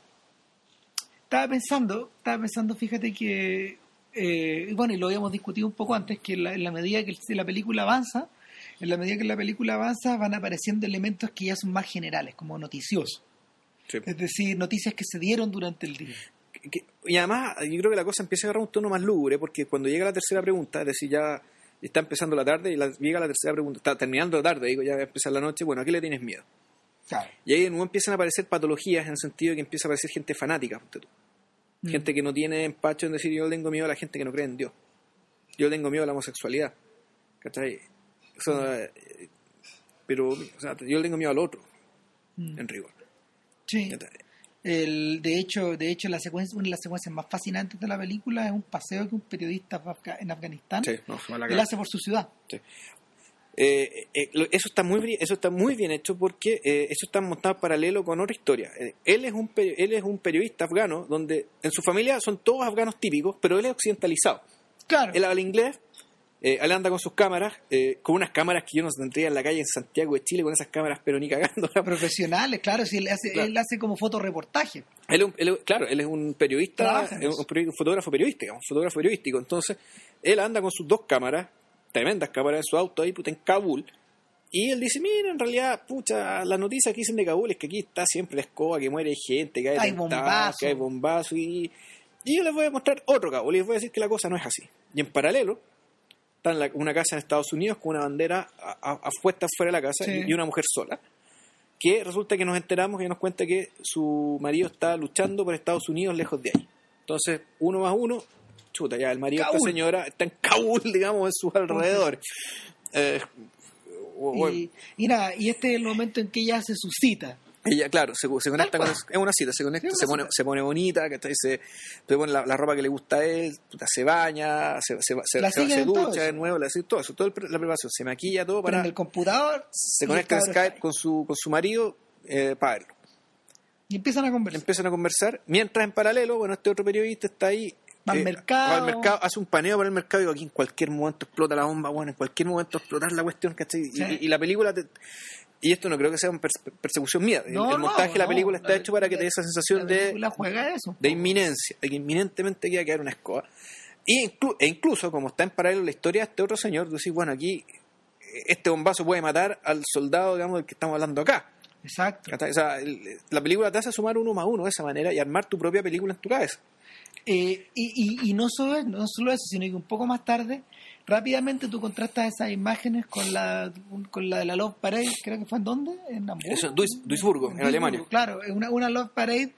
estaba pensando, estaba pensando, fíjate que, eh, bueno, y lo habíamos discutido un poco antes, que en la, en la medida que la película avanza, en la medida que la película avanza, van apareciendo elementos que ya son más generales, como noticiosos. Sí. Es decir, noticias que se dieron durante el día. Que- y además, yo creo que la cosa empieza a agarrar un tono más lúgubre, porque cuando llega la tercera pregunta, es decir, ya está empezando la tarde y la- llega la tercera pregunta, está terminando la tarde, digo, ya va a empezar la noche, bueno, ¿a qué le tienes miedo? Claro. Y ahí de nuevo empiezan a aparecer patologías en el sentido de que empieza a aparecer gente fanática. Mm. gente que no tiene empacho en decir yo tengo miedo a la gente que no cree en Dios. Yo tengo miedo a la homosexualidad. ¿Cachai? Eh, pero, o sea, yo le tengo miedo al otro, Mm. en rigor. Sí. ¿Cachai? El, de hecho, de hecho la secuencia, una de las secuencias más fascinantes de la película es un paseo que un periodista en Afganistán Sí, no, él hace por su ciudad. Sí. Eh, eh, eso está muy eso está muy bien hecho porque eh, eso está montado paralelo con otra historia. Él es un él es un periodista afgano donde en su familia son todos afganos típicos, pero él es occidentalizado. Claro. Él habla inglés, eh, él anda con sus cámaras, eh, con unas cámaras que yo no tendría en la calle en Santiago de Chile con esas cámaras, pero ni cagando. profesionales, claro, si él hace, Claro. él hace como fotoreportaje. Él, un- claro, él es un periodista, un, un fotógrafo periodístico, un fotógrafo periodístico. Entonces, él anda con sus dos cámaras, tremendas cámaras en su auto ahí, puta, en Kabul. Y él dice, mira, en realidad, pucha, las noticias que dicen de Kabul es que aquí está siempre la escoba, que muere gente, que hay, Hay bombazo. que hay bombazos. Y, y yo les voy a mostrar otro Kabul y les voy a decir que la cosa no es así. Y en paralelo, está en la- una casa en Estados Unidos con una bandera a, a, a- puesta fuera de la casa Sí. y, y una mujer sola que resulta que nos enteramos que nos cuenta que su marido está luchando por Estados Unidos lejos de ahí. Entonces, uno más uno, chuta, ya el marido de esta señora está en Kabul, (laughs) digamos, en sus alrededores. (laughs) Eh, bueno, Y, y nada, y este es el momento en que ella hace su cita. Ella, claro, se, se conecta con... Es una cita, se conecta, se pone, se pone bonita, que se, se pone la, la ropa que le gusta a él, se baña, se, se, se, en ducha de nuevo, le hace todo eso, toda la preparación, se maquilla todo para... Prende el computador Se conecta en Skype con su, con su marido eh. Y empiezan a conversar. empiezan a conversar, mientras en paralelo, bueno, este otro periodista está ahí. eh, Va al mercado. va al mercado, hace un paneo para el mercado y digo, aquí en cualquier momento explota la bomba, bueno, en cualquier momento explotar la cuestión, ¿cachai? Sí. Y, y la película, te- y esto no creo que sea una pers- persecución mía, el, No, el no, montaje de la no, película está la- hecho para que te dé esa sensación de, película juega eso. de inminencia, de que inminentemente queda quedar una escoba. Y inclu- e incluso, como está en paralelo la historia de este otro señor, tú decís, bueno, aquí eh, este bombazo puede matar al soldado, digamos, del que estamos hablando acá. Exacto. O sea, la película te hace sumar uno más uno de esa manera y armar tu propia película en tu cabeza. Eh, y, y, y no, solo, no solo eso, sino que un poco más tarde, rápidamente tú contrastas esas imágenes con la, con la de la Love Parade, creo que fue en dónde? En Hamburgo. Eso, Duis- Duisburgo, en Alemania. Claro, es una, una Love Parade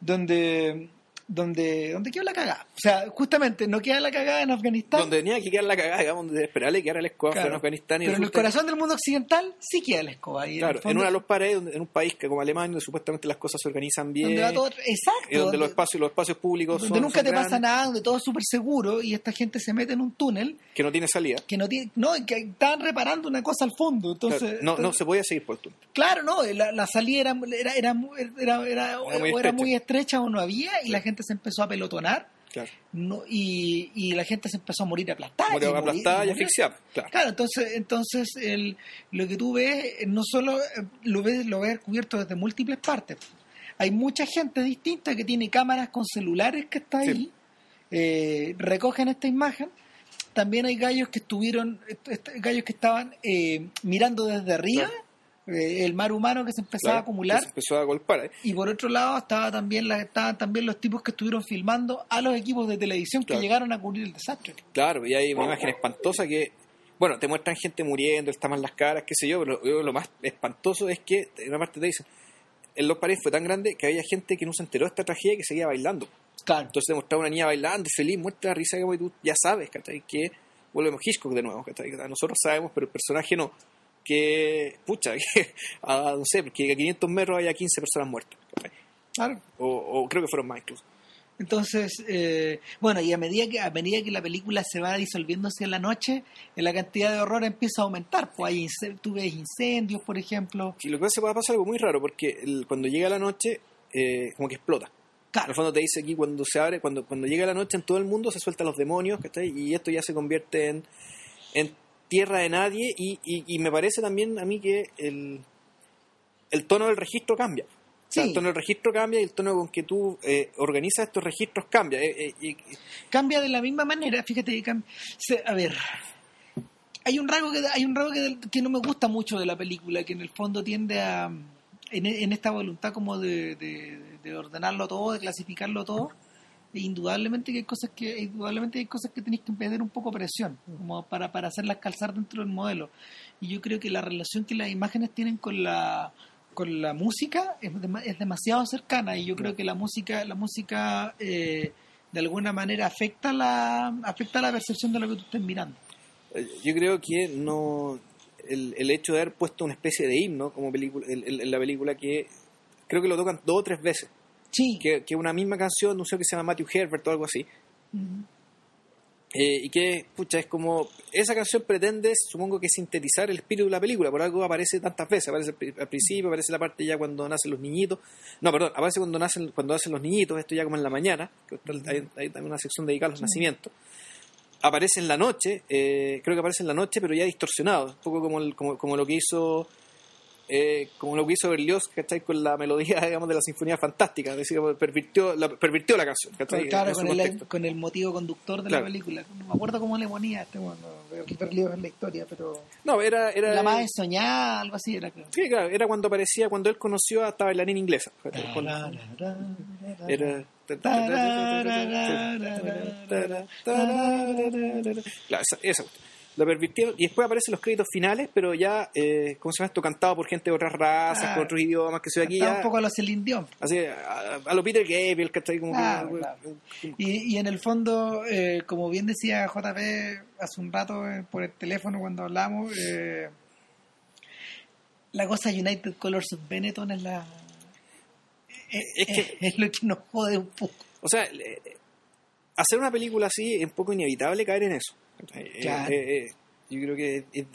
donde, donde, donde quedó la cagada. O sea, justamente no queda la cagada en Afganistán. Donde tenía que quedar la cagada, digamos, donde esperarle que era la escoba Claro. en Afganistán. Y pero en el corazón del mundo occidental sí queda la escoba. Y en Claro, fondo- en uno de los pares, donde- en un país que como Alemania, donde supuestamente las cosas se organizan bien, donde va todo, exacto. y donde los donde- espacios, los espacios públicos donde son, nunca son te pasa grandes, nada, donde todo es súper seguro y esta gente se mete en un túnel que no tiene salida. que no tiene, no, que estaban reparando una cosa al fondo. Entonces, Claro, no, no entonces- se podía seguir por el túnel. Claro, no, la, la salida era, era, era, era, era- muy era estrecha. muy estrecha o no había y la gente se empezó a pelotonar Claro. no, y, y la gente se empezó a morir aplastada. Murió y morir- aplastada y asfixiada. Claro. Claro, entonces, entonces el, lo que tú ves, no solo eh, lo ves, lo ves cubierto desde múltiples partes. Hay mucha gente distinta que tiene cámaras con celulares que está Sí. ahí, eh, recogen esta imagen. También hay gallos que estuvieron, est- est- gallos que estaban eh, mirando desde arriba eh, el mar humano que se empezaba a acumular. que Se empezó a golpear. ¿eh? Y por otro lado estaba también la, estaban también los tipos que estuvieron filmando a los equipos de televisión Claro. que llegaron a cubrir el desastre. Claro, y hay una imagen espantosa que, bueno, te muestran gente muriendo, está mal las caras, qué sé yo, pero yo lo más espantoso es que en una parte te dicen, en los pares fue tan grande que había gente que no se enteró de esta tragedia y que seguía bailando. Claro. Entonces te mostraba una niña bailando, feliz, muestra la risa, y tú ya sabes, ¿cachai? Que volvemos Hitchcock de nuevo, ¿cachai? Nosotros sabemos, pero el personaje no. Que, pucha, (laughs) que, a, no sé, que a 500 metros haya 15 personas muertas, claro. O, o creo que fueron más incluso. Entonces, eh, bueno, y a medida que a medida que la película se va disolviendo hacia la noche, la cantidad de horror empieza a aumentar. Pues hay tú ves incendios, por ejemplo. Y lo que pasa es que pasa algo muy raro, porque el- cuando llega la noche, eh, como que explota. En Claro, el fondo te dice aquí cuando se abre, cuando, cuando llega la noche en todo el mundo se sueltan los demonios, ¿cachai? Y esto ya se convierte en, en tierra de nadie y, y- y me parece también a mí que el, el tono del registro cambia. O sea, Sí. el tono del registro cambia y el tono con que tú eh, organizas estos registros cambia. Eh, eh, cambia de la misma manera. Fíjate, a ver, hay un rasgo que hay un rasgo que, que no me gusta mucho de la película, que en el fondo tiende a en, en esta voluntad como de, de- de ordenarlo todo, de clasificarlo todo. Indudablemente que hay cosas que indudablemente hay cosas que tenéis que meter un poco presión como para, para hacerlas calzar dentro del modelo. Y yo creo que la relación que las imágenes tienen con la con la música es, dema- es demasiado cercana y yo creo que la música la música eh, de alguna manera afecta la afecta la percepción de lo que tú estés mirando. Eh, yo creo que no el, el hecho de haber puesto una especie de himno como película en la película que creo que lo tocan dos o tres veces sí que, que una misma canción un señor que se llama Matthew Herbert o algo así. Eh, y que, pucha, es como. Esa canción pretende, supongo que sintetizar el espíritu de la película. Por algo aparece tantas veces. Aparece al pri- al principio, aparece la parte ya cuando nacen los niñitos. No, perdón, aparece cuando nacen cuando nacen los niñitos. Esto ya como en la mañana. que Hay, hay también una sección dedicada a los nacimientos. Aparece en la noche, eh, creo que aparece en la noche, pero ya distorsionado. Un poco como, el- como, como lo que hizo. Eh, como lo que hizo Berlioz, ¿cachai? Con la melodía, digamos, de la Sinfonía Fantástica. Es decir, pervirtió la, pervirtió la canción, ¿cachai? claro con el, con el motivo conductor de Claro. la película no me acuerdo cómo le ponía este bueno perdido en la historia pero No, era. era la más soñada algo así era creo Sí, claro, era cuando aparecía, cuando él conoció a esta bailarina inglesa. Era... Claro, esa, esa. Lo pervirtieron y después aparecen los créditos finales, pero ya, eh, ¿cómo se llama esto? Cantado por gente de otras razas, con otros idiomas, que se ve aquí ya. un poco a los Celine Dion Así, a, a lo Peter Gabriel, ¿cachai? Como Claro, que, claro. Y, y en el fondo, eh, como bien decía JP hace un rato eh, por el teléfono cuando hablamos, eh, la cosa United Colors of Benetton es la es, Es que- es lo que nos jode un poco. O sea, eh, hacer una película así es un poco inevitable caer en eso. Eh, Claro. eh, eh, yo creo que eh,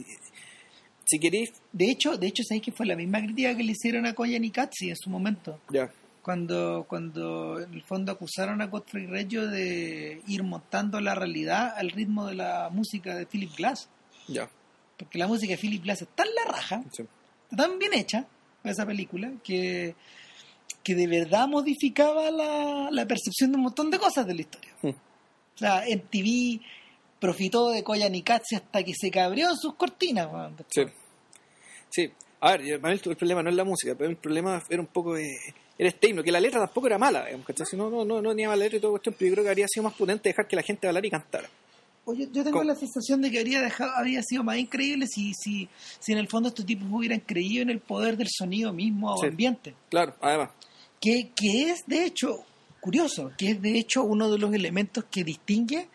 si queréis, De hecho, de hecho, sabéis que fue la misma crítica que le hicieron a Koya Nikatsi en su momento. ya, Cuando, cuando en el fondo acusaron a Godfrey Reggio de ir montando la realidad al ritmo de la música de Philip Glass. ya. Porque la música de Philip Glass es tan la raja, sí. tan bien hecha esa película que, que de verdad modificaba la, la percepción de un montón de cosas de la historia. Hmm. O sea, MTV profitó de Koya Nikatsi hasta que se cabrió en sus cortinas. Sí. Sí. A ver, el, problema no es la música, pero el problema era un poco eh, era este himno, que la letra tampoco era mala, digamos, ¿cachai? No, no, no, no tenía mala letra y todo cuestión, pero yo creo que habría sido más prudente dejar que la gente hablara y cantara. Oye, yo tengo ¿Cómo? la sensación de que habría dejado, habría sido más increíble si, si, si en el fondo estos tipos hubieran creído en el poder del sonido mismo o Sí. ambiente. Claro, además. Que, que es, de hecho, curioso, que es de hecho uno de los elementos que distingue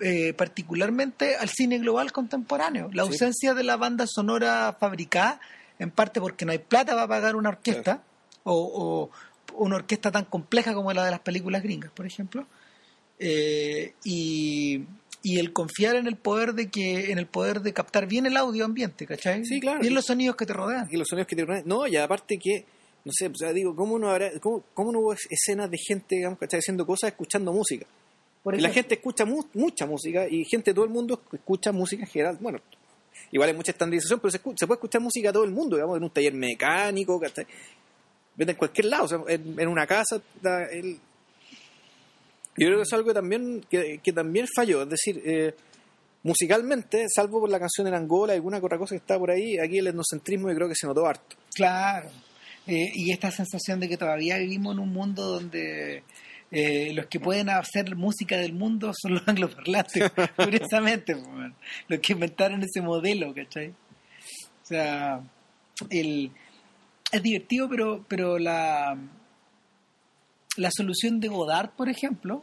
eh, particularmente al cine global contemporáneo. La ausencia de la banda sonora fabricada, en parte porque no hay plata para pagar una orquesta, o, una orquesta tan compleja como la de las películas gringas, por ejemplo. Eh, y, el confiar en el poder de que en el poder de captar bien el audio ambiente, ¿cachai? Sí, claro. Bien los sonidos que te rodean. Y los sonidos que te rodean. No, y aparte que no sé, o sea, digo, ¿cómo no habrá cómo, cómo no hubo escenas de gente, digamos, ¿cachai? haciendo cosas escuchando música? Y la gente escucha mucha música y gente de todo el mundo escucha música en general. Bueno, igual hay mucha estandarización, pero se, puede escuchar música a todo el mundo, digamos, en un taller mecánico, en cualquier lado, o sea, en, una casa. El... Yo creo que es algo también, que, también falló, es decir, eh, musicalmente, salvo por la canción en Angola y alguna otra cosa que está por ahí, aquí el etnocentrismo yo creo que se notó harto. Claro, eh, y esta sensación de que todavía vivimos en un mundo donde eh, los que pueden hacer música del mundo son los (laughs) angloparlantes, (laughs) curiosamente, los que inventaron ese modelo, ¿cachai? O sea, el, es divertido, pero, pero la, la solución de Godard, por ejemplo,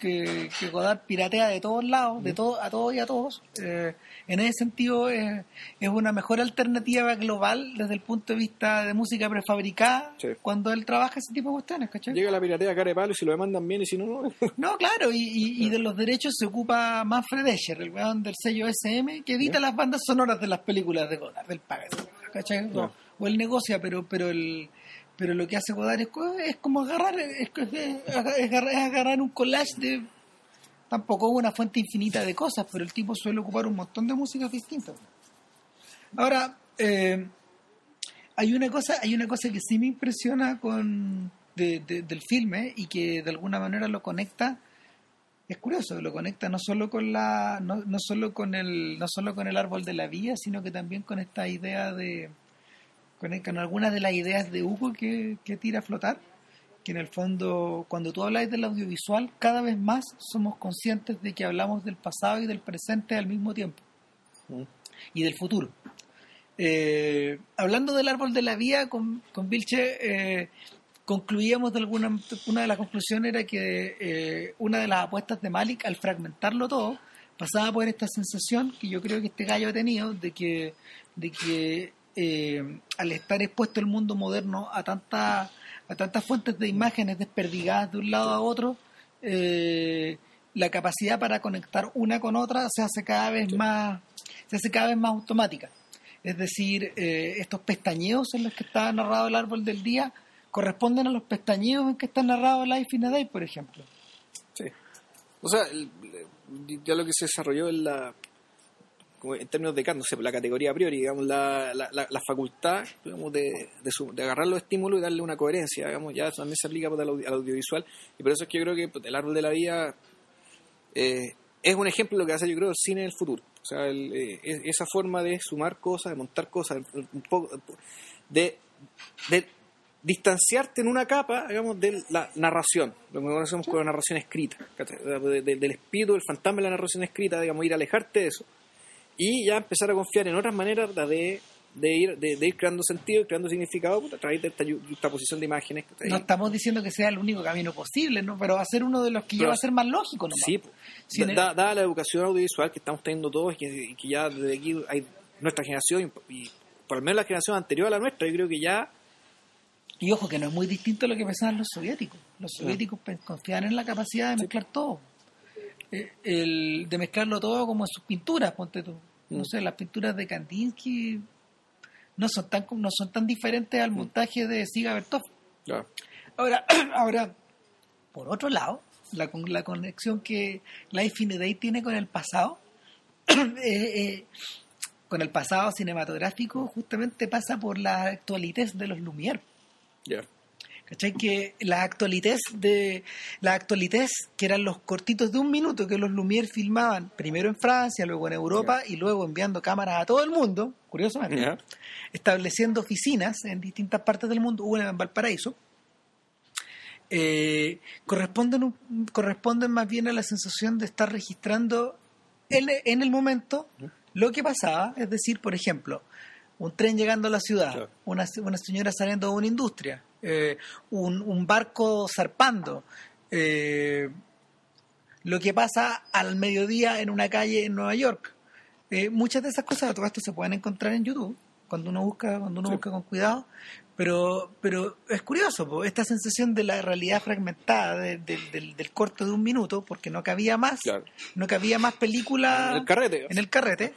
que, Godard piratea de todos lados, de todo, a todos y a todos, eh, en ese sentido es, una mejor alternativa global desde el punto de vista de música prefabricada cuando él trabaja ese tipo de cuestiones, ¿cachai? Llega la piratea cara de palo y si lo demandan bien y si no, no. (laughs) no, claro, y, de los derechos se ocupa Manfred Escher, el weón del sello SM, que edita las bandas sonoras de las películas de Godard, del ¿cachai? o él negocia, pero, pero el pero lo que hace Godard es, es como agarrar es, es, agarrar un collage de tampoco una fuente infinita de cosas, pero el tipo suele ocupar un montón de músicas distintas. Ahora, eh, hay una cosa, hay una cosa que sí me impresiona con del filme y que de alguna manera lo conecta. Es curioso, lo conecta no solo con la, no, no solo con el, no solo con el árbol de la vida, sino que también con esta idea de, con, con algunas de las ideas de Hugo que, que tira a flotar que en el fondo, cuando tú hablas del audiovisual, cada vez más somos conscientes de que hablamos del pasado y del presente al mismo tiempo. Mm. Y del futuro. Eh, hablando del árbol de la vida, con, con Vilche, eh, concluíamos de alguna, una de las conclusiones era que eh, una de las apuestas de Malik, al fragmentarlo todo, pasaba por esta sensación que yo creo que este gallo ha tenido de que, de que al estar expuesto el mundo moderno a tanta a tantas fuentes de imágenes desperdigadas de un lado a otro, eh, la capacidad para conectar una con otra se hace cada vez más, se hace cada vez más automática. Es decir, eh, estos pestañeos en los que está narrado el árbol del día corresponden a los pestañeos en que está narrado Life in a Day, por ejemplo. Sí. O sea, ya lo que se desarrolló en la en términos de no la categoría a priori, digamos, la, la, facultad digamos, de, de, agarrar los estímulos y darle una coherencia, digamos, ya también se aplica pues, al, audiovisual. Y por eso es que yo creo que pues, el árbol de la vida eh, es un ejemplo de lo que hace, yo creo, el cine en el futuro. O sea, eh, esa forma de sumar cosas, de montar cosas, un poco de, de distanciarte en una capa, digamos, de la narración, lo que conocemos como narración escrita, del espíritu, del fantasma de la narración escrita, digamos, ir a alejarte de eso y ya empezar a confiar en otras maneras de, de ir, de, ir creando sentido y creando significado a través de esta, posición de imágenes. No estamos diciendo que sea el único camino posible, ¿no? pero va a ser uno de los que ya va a ser más lógico. ¿no? Sí, dada la educación audiovisual que estamos teniendo todos y que, ya desde aquí hay nuestra generación y, por lo menos la generación anterior a la nuestra, yo creo que ya y ojo, que no es muy distinto a lo que pensaban los soviéticos. Los soviéticos confiaban en la capacidad de mezclar todo. Eh, el, de mezclarlo todo como en sus pinturas, ponte tú. No mm. sé, las pinturas de Kandinsky no son tan no son tan diferentes al mm. montaje de Siga Bertov. Ahora, (clears throat) ahora, por otro lado, la, la conexión que Life in Day tiene con el pasado, (clears throat) eh, eh, con el pasado cinematográfico, justamente pasa por la actualidad de los Lumière. ¿Cachai? Que la actualidad de la actualidad que eran los cortitos de un minuto que los Lumière filmaban primero en Francia, luego en Europa y luego enviando cámaras a todo el mundo, curiosamente, estableciendo oficinas en distintas partes del mundo, una en Valparaíso, eh, corresponden, corresponden más bien a la sensación de estar registrando en, en el momento lo que pasaba, es decir, por ejemplo, un tren llegando a la ciudad, una, una señora saliendo de una industria, eh, un, un barco zarpando, eh, lo que pasa al mediodía en una calle en Nueva York. Eh, muchas de esas cosas, todo esto se pueden encontrar en YouTube cuando uno busca, cuando uno busca con cuidado. Pero, pero es curioso, po, esta sensación de la realidad fragmentada de- de- del, del corto de un minuto, porque no cabía más, Claro. no cabía más película En el carrete. en el carrete,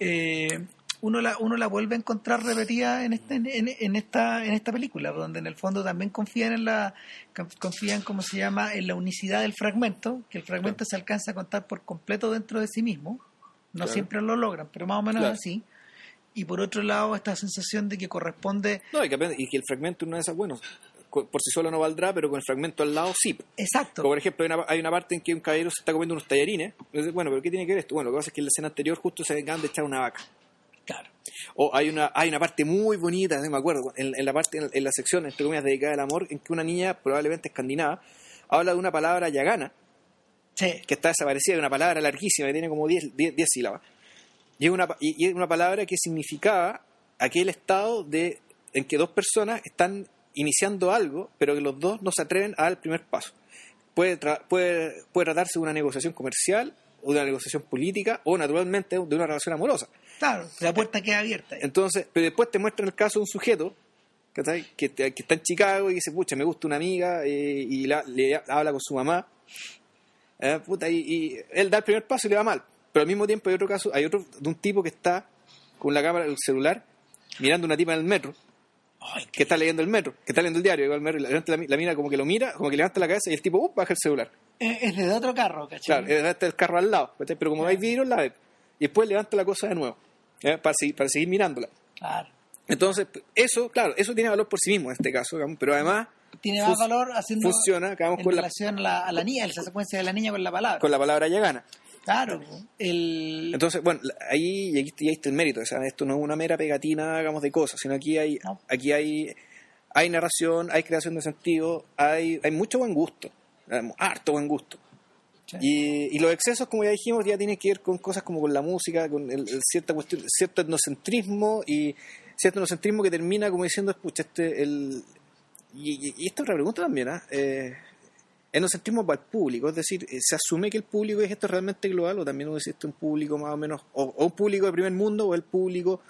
eh, uno la uno la vuelve a encontrar repetida en este, en, en esta en esta película donde en el fondo también confían en la confían como se llama en la unicidad del fragmento que el fragmento se alcanza a contar por completo dentro de sí mismo no Claro. siempre lo logran pero más o menos Claro. así y por otro lado esta sensación de que corresponde No, y que, y que el fragmento no es bueno, por sí solo no valdrá, pero con el fragmento al lado sí. exacto Como por ejemplo, hay una, hay una parte en que un caballero se está comiendo unos tallarines. Bueno, pero ¿qué tiene que ver esto? Bueno, lo que pasa es que en la escena anterior justo se vengan de echar una vaca. O hay una, hay una parte muy bonita, no me acuerdo, en, en la parte, en, en la sección, entre comillas, dedicada al amor, en que una niña, probablemente escandinava, habla de una palabra yagana, sí que está desaparecida, de una palabra larguísima, que tiene como 10 10 10 sílabas. Y es, una, y es una palabra que significaba aquel estado de en que dos personas están iniciando algo, pero que los dos no se atreven al primer paso. Puede, tra- puede, puede tratarse de una negociación comercial, o de una negociación política, o naturalmente de una relación amorosa. Claro la puerta queda abierta Entonces, pero después te muestran el caso de un sujeto ¿cachai? que, está en Chicago y dice, pucha, me gusta una amiga eh, y la- le habla con su mamá. Eh, puta, y, y él da el primer paso y le va mal. Pero al mismo tiempo hay otro caso, hay otro de un tipo que está con la cámara del celular mirando una tipa en el metro, Ay, que está leyendo el metro, que está leyendo el diario, igual el metro, la, la mina como que lo mira, como que levanta la cabeza y el tipo, uh, baja el celular. es es desde otro carro ¿cachai? Claro, eh, está el carro al lado, ¿cachai? pero como hay vidrio, la. Y después levanta la cosa de nuevo, ¿eh? para, seguir, para seguir mirándola. claro Entonces, eso, claro, eso tiene valor por sí mismo en este caso, digamos, pero además tiene más valor haciendo funciona, acabamos en con la, relación a la, a la niña, esa secuencia de la niña con la palabra. con la palabra ya gana. Claro, el... Entonces, bueno, ahí y aquí, y ahí está el mérito, o sea, esto no es una mera pegatina, hagamos, de cosas, sino aquí hay, No. aquí hay, hay narración, hay creación de sentido, hay, hay mucho buen gusto, harto buen gusto. Y, y los excesos, como ya dijimos, ya tienen que ver con cosas como con la música, con el, cierta cuestión, cierto etnocentrismo y cierto etnocentrismo que termina como diciendo, pucha, este, el... Y, y- y esta es otra pregunta también, ¿ah? Eh, etnocentrismo para el público, es decir, eh, ¿se asume que el público es esto realmente global o también existe un público más o menos, o, o un público de primer mundo o el público,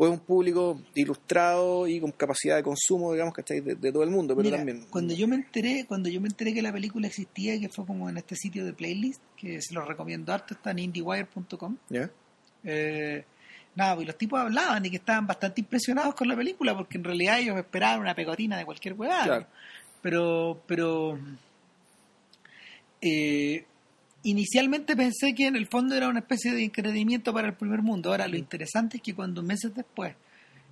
o es un público ilustrado y con capacidad de consumo, digamos, ¿cachai? De, de todo el mundo, pero Mira, también... cuando yo me enteré, cuando yo me enteré que la película existía, que fue como en este sitio de playlist, que se lo recomiendo harto, está en indiewire.com. Eh, nada, pues los tipos hablaban y que estaban bastante impresionados con la película, porque en realidad ellos esperaban una pegotina de cualquier hueá. Claro. Pero, pero eh, inicialmente pensé que en el fondo era una especie de entretenimiento para el primer mundo. Ahora, lo interesante es que cuando meses después,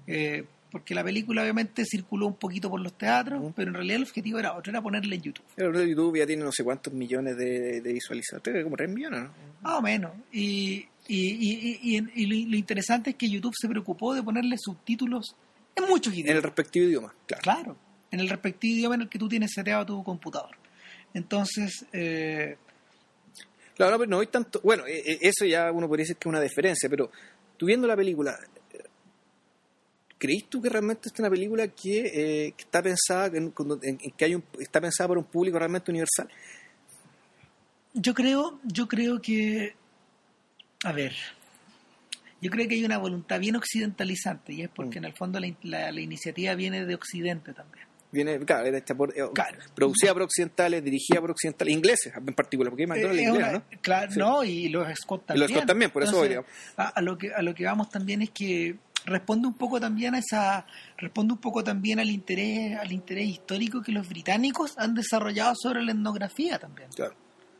eh, porque la película obviamente circuló un poquito por los teatros, pero en realidad el objetivo era otro, era ponerla en YouTube. De YouTube ya tiene no sé cuántos millones de, de visualizadores, como 3 millones, ¿no? Más o menos. Y, y, y, y- y- y lo, interesante es que YouTube se preocupó de ponerle subtítulos en muchos En el idiomas. respectivo idioma, claro. Claro, en el respectivo idioma en el que tú tienes seteado tu computador. Entonces, eh, Claro, no, pero no hay tanto. Bueno, eh, eh, eso ya uno podría decir que es una diferencia, pero tú viendo la película, ¿creís tú que realmente es una película que, eh, que está pensada en, cuando- en- en que hay un, está pensada para un público realmente universal? yo creo, yo creo que, a ver, yo creo que hay una voluntad bien occidentalizante y es porque Mm. en el fondo la, la- la iniciativa viene de Occidente también. Viene, claro, hecha por, eh, Claro. producida por occidentales, dirigida por occidentales, ingleses en particular, porque McDonald's Eh, es inglés, ¿no? Claro, Sí. no, y los Scott Y también. los Scott también, por eso voy, digamos. a, a lo que a lo que vamos también es que responde un poco también a esa responde un poco también al interés al interés histórico que los británicos han desarrollado sobre la etnografía también. Claro.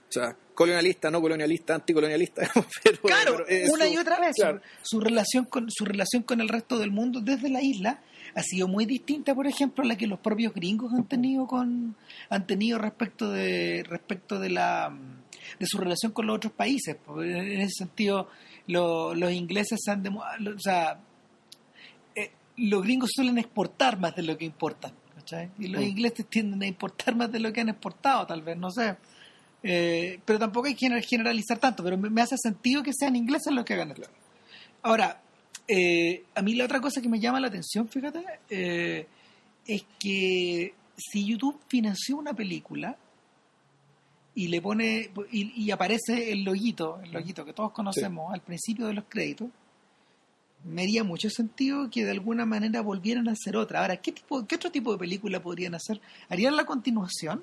O sea, colonialista, no colonialista, anticolonialista, (laughs) pero, Claro, pero una su- y otra vez. claro. Su, su relación con su relación con el resto del mundo desde la isla ha sido muy distinta, por ejemplo, a la que los propios gringos han tenido con han tenido respecto de respecto de la de su relación con los otros países. Pues, En ese sentido, lo- los ingleses han demo- lo- o sea, eh, los gringos suelen exportar más de lo que importan, ¿cachai? Y los ingleses tienden a importar más de lo que han exportado, tal vez, no sé. Eh, pero tampoco hay que gener- generalizar tanto, pero me, me hace sentido que sean ingleses los que hagan esto. Ahora, eh, a mí la otra cosa que me llama la atención, fíjate, eh, es que si YouTube financió una película y le pone y, y aparece el loguito, el loguito que todos conocemos al principio de los créditos, me haría mucho sentido que de alguna manera volvieran a hacer otra. Ahora, ¿qué, tipo, ¿qué otro tipo de película podrían hacer? ¿Harían la continuación?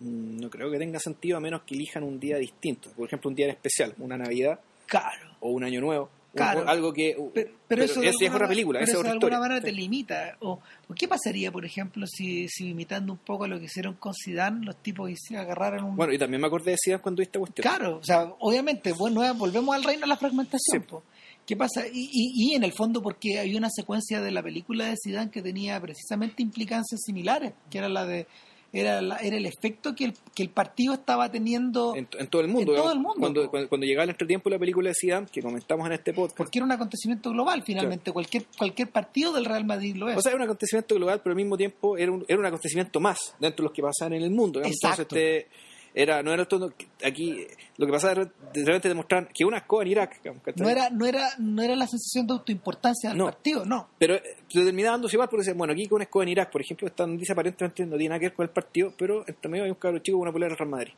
Mm, No creo que tenga sentido a menos que elijan un día distinto. Por ejemplo, un día en especial, una Navidad Claro. o un Año Nuevo. Claro. algo que. Pero, pero eso, esa es otra película, pero esa es eso otra de alguna manera te limita. O, qué pasaría, por ejemplo, si, si imitando un poco lo que hicieron con Zidane, los tipos agarraran un... Bueno, y también me acordé de Zidane cuando viste cuestión. Claro, o sea, obviamente, bueno, volvemos al reino de la fragmentación. Sí. po. ¿Qué pasa? Y, y, y en el fondo porque hay una secuencia de la película de Zidane que tenía precisamente implicancias similares, que era la de era, la- era el efecto que el, que el partido estaba teniendo En, en todo el mundo. En todo el mundo, Cuando, cuando, cuando llegaba el entretiempo de la película de Zidane, que comentamos en este podcast. porque era un acontecimiento global finalmente cualquier cualquier partido del Real Madrid lo es O sea, era un acontecimiento global, pero al mismo tiempo era un, era un acontecimiento más dentro de los que pasaban en el mundo. Exacto. Entonces, este, era, no era todo, aquí lo que pasaba de repente demostraban que una escoba en Irak. no era no era no era la sensación de autoimportancia del No. partido no Pero eh, se terminaba dándose igual porque decían, bueno, aquí con una escoba en Irak, por ejemplo, esta noticia aparentemente no tiene nada que ver con el partido, pero entre medio hay un cabro chico con una polera del Real Madrid.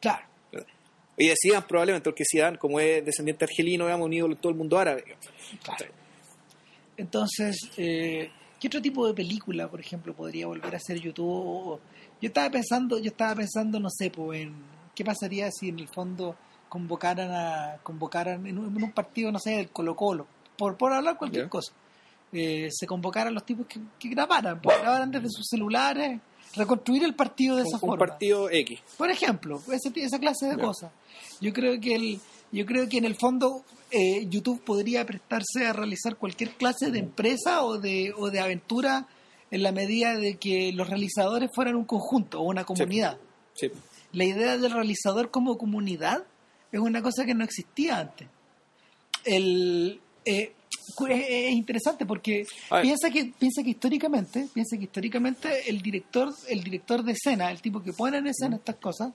claro Y decían probablemente, porque Zidane, como es descendiente argelino, digamos, unido todo el mundo árabe. digamos. Claro. Entonces, eh, ¿qué otro tipo de película, por ejemplo, podría volver a ser YouTube? Yo estaba pensando, yo estaba pensando, no sé, pues, en qué pasaría si en el fondo convocaran a, convocaran en un, en un partido, no sé, del Colo Colo, por, por hablar cualquier cosa. Eh, se convocaran los tipos que, que grabaran, pues, grabaran desde sus celulares, reconstruir el partido de esa Un, un forma. partido X. Por ejemplo, ese, esa clase de cosas. Yo creo que el, yo creo que en el fondo eh, YouTube podría prestarse a realizar cualquier clase de empresa o de, o de aventura en la medida de que los realizadores fueran un conjunto o una comunidad. Sí. La idea del realizador como comunidad es una cosa que no existía antes. El, eh, es, es interesante porque piensa que piensa que históricamente piensa que históricamente el director el director de escena el tipo que pone en escena estas cosas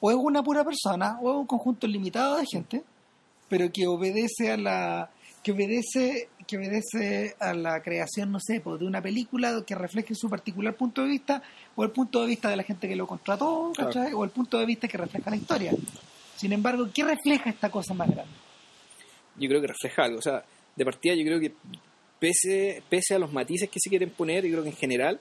o es una pura persona o es un conjunto limitado de gente pero que obedece a la que obedece que obedece a la creación no sé pues, de una película que refleje su particular punto de vista o el punto de vista de la gente que lo contrató Claro. o el punto de vista que refleja la historia sin embargo ¿qué refleja esta cosa más grande? yo creo que refleja algo. O sea, de partida yo creo que pese, pese a los matices que se quieren poner, yo creo que en general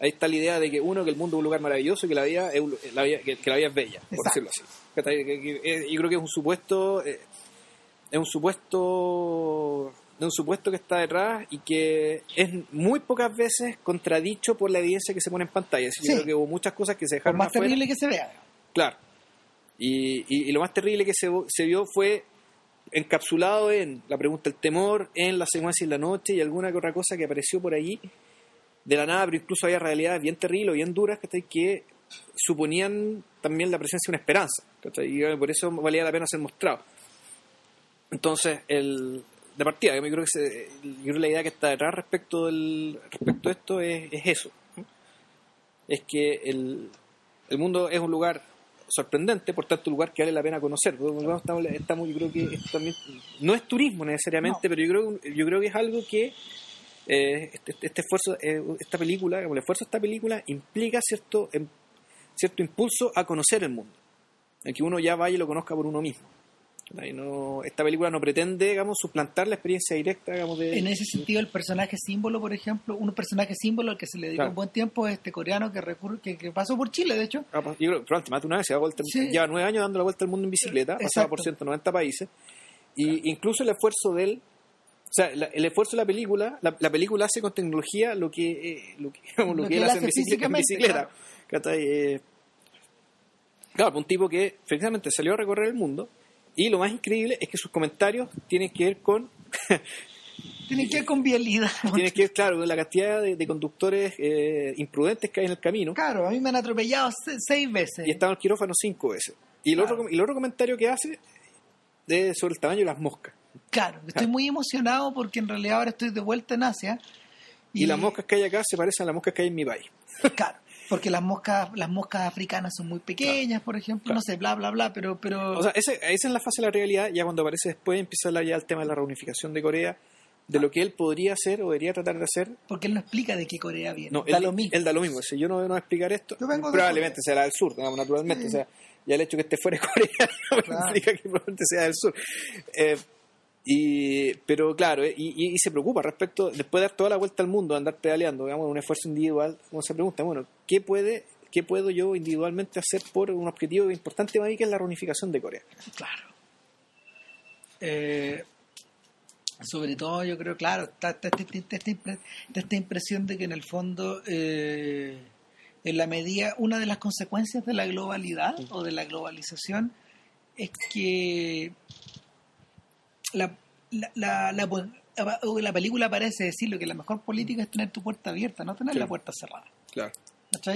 ahí está la idea de que uno, que el mundo es un lugar maravilloso y que la vida es, la vida- que, la vida es bella, por decirlo así. Eh, Yo creo que es un supuesto, eh, es un supuesto, es un supuesto que está detrás y que es muy pocas veces contradicho por la evidencia que se pone en pantalla. Así que Sí. Yo creo que hubo muchas cosas que se dejaron más afuera. terrible que se vea Claro. Y, y- y lo más terrible que se, se vio fue encapsulado en la pregunta del temor, en la secuencia en la noche y alguna que otra cosa que apareció por allí de la nada, pero incluso había realidades bien terribles, bien duras, ¿cachai? que suponían también la presencia de una esperanza. Y por eso valía la pena ser mostrado. Entonces, el, de partida, yo creo que, se- yo creo que la idea que está detrás respecto, del, respecto a esto es, es eso. ¿no? Es que el, el mundo es un lugar sorprendente, por tanto un lugar que vale la pena conocer. Estamos, estamos- yo creo que esto también no es turismo necesariamente, No. pero yo creo, yo creo que es algo que eh, este, este esfuerzo, eh, esta película, como el esfuerzo de esta película implica cierto, em- cierto impulso a conocer el mundo, en que uno ya vaya y lo conozca por uno mismo. No, esta película no pretende, digamos, suplantar la experiencia directa, digamos, de... En ese sentido, el personaje símbolo, por ejemplo, un personaje símbolo al que se le dedicó Claro. un buen tiempo es este coreano que, recurre, que, que pasó por Chile, de hecho. Ah, pues, Yo creo más de una vez se da vuelta, Sí. lleva nueve años dando la vuelta al mundo en bicicleta, pasaba Exacto. por 190 países, y incluso el esfuerzo de él, o sea, la- el esfuerzo de la película, la, la película hace con tecnología lo que, eh, lo que, digamos, (laughs) lo Lo que él él hace en bicicleta. en ¿cachai? Eh, claro, un tipo que efectivamente salió a recorrer el mundo, y lo más increíble es que sus comentarios tienen que ver con (laughs) Tiene que ver con vialidad. tienen que ver, claro, con la cantidad de, de conductores eh, imprudentes que hay en el camino. Claro, a mí me han atropellado se- seis veces. y estaba en el quirófano cinco veces. Y el, Claro. otro, y el otro comentario que hace es sobre el tamaño de las moscas. Claro, estoy muy emocionado porque en realidad ahora estoy de vuelta en Asia. Y, las moscas que hay acá se parecen a las moscas que hay en mi país. Claro, porque las moscas, las moscas africanas son muy pequeñas, por ejemplo, Claro. no sé, bla, bla, bla, pero... pero O sea, ese- esa es la fase de la realidad. Ya cuando aparece después empieza ya el tema de la reunificación de Corea. de lo que él podría hacer o debería tratar de hacer. Porque él no explica de qué Corea viene. No, da él, lo mismo. él da lo mismo. Si yo no a explicar esto, Yo vengo de probablemente sea del sur, digamos, naturalmente. Sí. O sea, ya el hecho que esté fuera de Corea (laughs) no Claro. implica que probablemente sea del sur. Eh, y, pero claro, y, se preocupa respecto, después de dar toda la vuelta al mundo, andar pedaleando, digamos, un esfuerzo individual, uno se pregunta, bueno, ¿qué puede qué puedo yo individualmente hacer por un objetivo importante para mí que es la reunificación de Corea? Claro. Eh, sobre todo, yo creo, claro, está, está- está- está esta impresión de que en el fondo, eh, en la medida, una de las consecuencias de la globalidad o de la globalización es que la, la, la, la- la película parece decirlo que la mejor política es tener tu puerta abierta, no tener Sí. la puerta cerrada. Claro.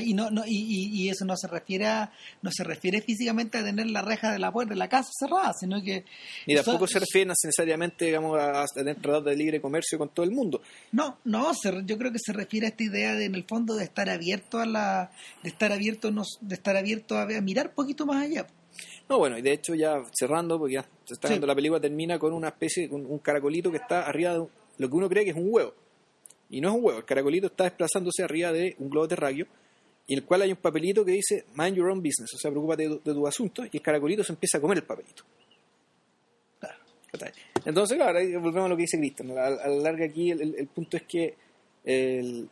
Y no, no, y, y- eso no se refiere a, no se refiere físicamente a tener la reja de la puerta de la casa cerrada, sino que sea, tampoco se refiere necesariamente digamos, a, tener tratados de libre comercio con todo el mundo. no, no, se- yo creo que se refiere a esta idea de en el fondo de estar abierto a la, de estar abierto, nos- de estar abierto a, a mirar un poquito más allá. No, bueno, y de hecho ya cerrando, porque ya se está Sí. viendo la película, termina con una especie, con un caracolito que está arriba de un- lo que uno cree que es un huevo. Y no es un huevo, el caracolito está desplazándose arriba de un globo terráqueo, y en el cual hay un papelito que dice Mind your own business, o sea, preocúpate de, de tu asunto, y el caracolito se empieza a comer el papelito. Entonces, claro, ahí volvemos a lo que dice Cristian. A, a la larga aquí el, el- el punto es que el-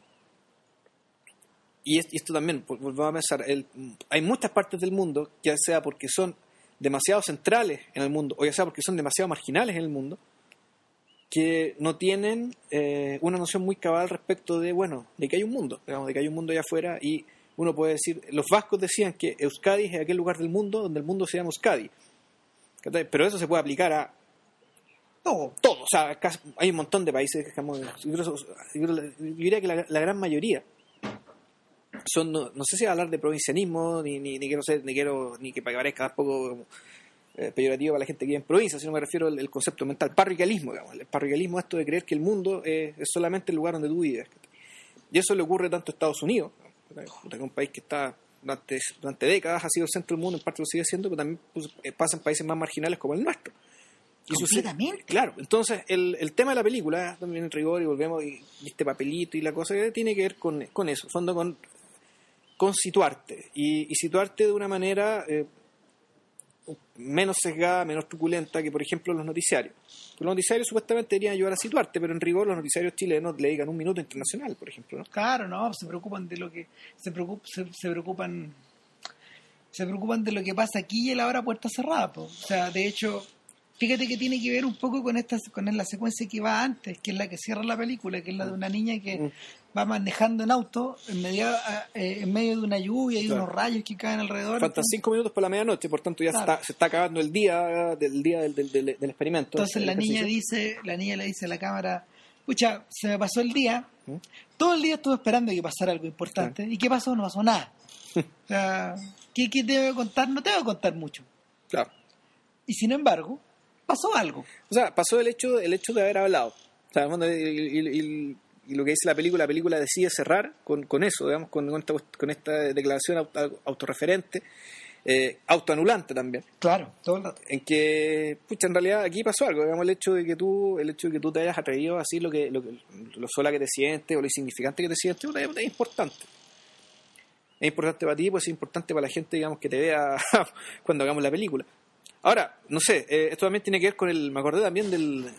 y, es- y esto también, vol- volvemos a pensar, el- hay muchas partes del mundo, ya sea porque son demasiado centrales en el mundo, o ya sea porque son demasiado marginales en el mundo, que no tienen eh, una noción muy cabal respecto de, bueno, de que hay un mundo, digamos, de que hay un mundo allá afuera, y uno puede decir, los vascos decían que Euskadi es aquel lugar del mundo donde el mundo se llama Euskadi. Pero eso se puede aplicar a Todo. todo. O sea, hay un montón de países que digamos, yo diría que la, la gran mayoría son, no, no sé si hablar de provincianismo, ni, ni, ni quiero ser, ni quiero, ni que parezca tampoco eh, peyorativo para la gente que vive en provincia, sino me refiero al, al concepto mental, parroquialismo, digamos. El parroquialismo es esto de creer que el mundo eh, es solamente el lugar donde tú vives. Y eso le ocurre tanto a Estados Unidos, que es un país que está durante, durante décadas ha sido el centro del mundo, en parte lo sigue siendo, pero también pues, eh, pasa en países más marginales como el nuestro. Y sucede- Completamente. claro, entonces el, el tema de la película, también en rigor, y volvemos, y, este papelito y la cosa que tiene que ver con, con eso, fondo con, con situarte, y, y situarte de una manera eh, menos sesgada, menos truculenta que, por ejemplo, los noticiarios. Los noticiarios supuestamente deberían ayudar a situarte, pero en rigor los noticiarios chilenos le dedican un minuto internacional, por ejemplo. ¿no? Claro, no, se preocupan de lo que se preocup- se, se preocupan se preocupan de lo que pasa aquí y a la hora puerta cerrada, po. o sea, de hecho, fíjate que tiene que ver un poco con esta con la secuencia que va antes, que es la que cierra la película, que es la de una niña que Mm. va manejando en auto en medio eh, en medio de una lluvia y Claro. unos rayos que caen alrededor. Faltan cinco minutos para la medianoche, por tanto ya se, Claro. está, se está acabando el día del día del, del, del- del experimento. Entonces la niña dice, la niña le dice a la cámara, pucha, se me pasó el día, ¿Mm? todo el día estuve esperando que pasara algo importante. ¿Y qué pasó? No pasó nada. (laughs) o sea, ¿qué, qué te voy a contar? No te voy a contar mucho. Claro. Y sin embargo, pasó algo. O sea, pasó el hecho, el hecho de haber hablado. O sea, y, lo que dice la película, la película decide cerrar con, con eso, digamos, con, con esta, con esta declaración auto- autorreferente, eh, autoanulante también, Claro, todo el rato. en que, pucha, en realidad aquí pasó algo, digamos, el hecho de que tú, el hecho de que tú te hayas atrevido a decir lo que, lo, que- lo sola que te sientes o lo insignificante que te sientes, es importante. Es importante para ti, pues es importante para la gente, digamos, que te vea (laughs) cuando hagamos la película. Ahora, no sé, eh, esto también tiene que ver con el. Me acordé también del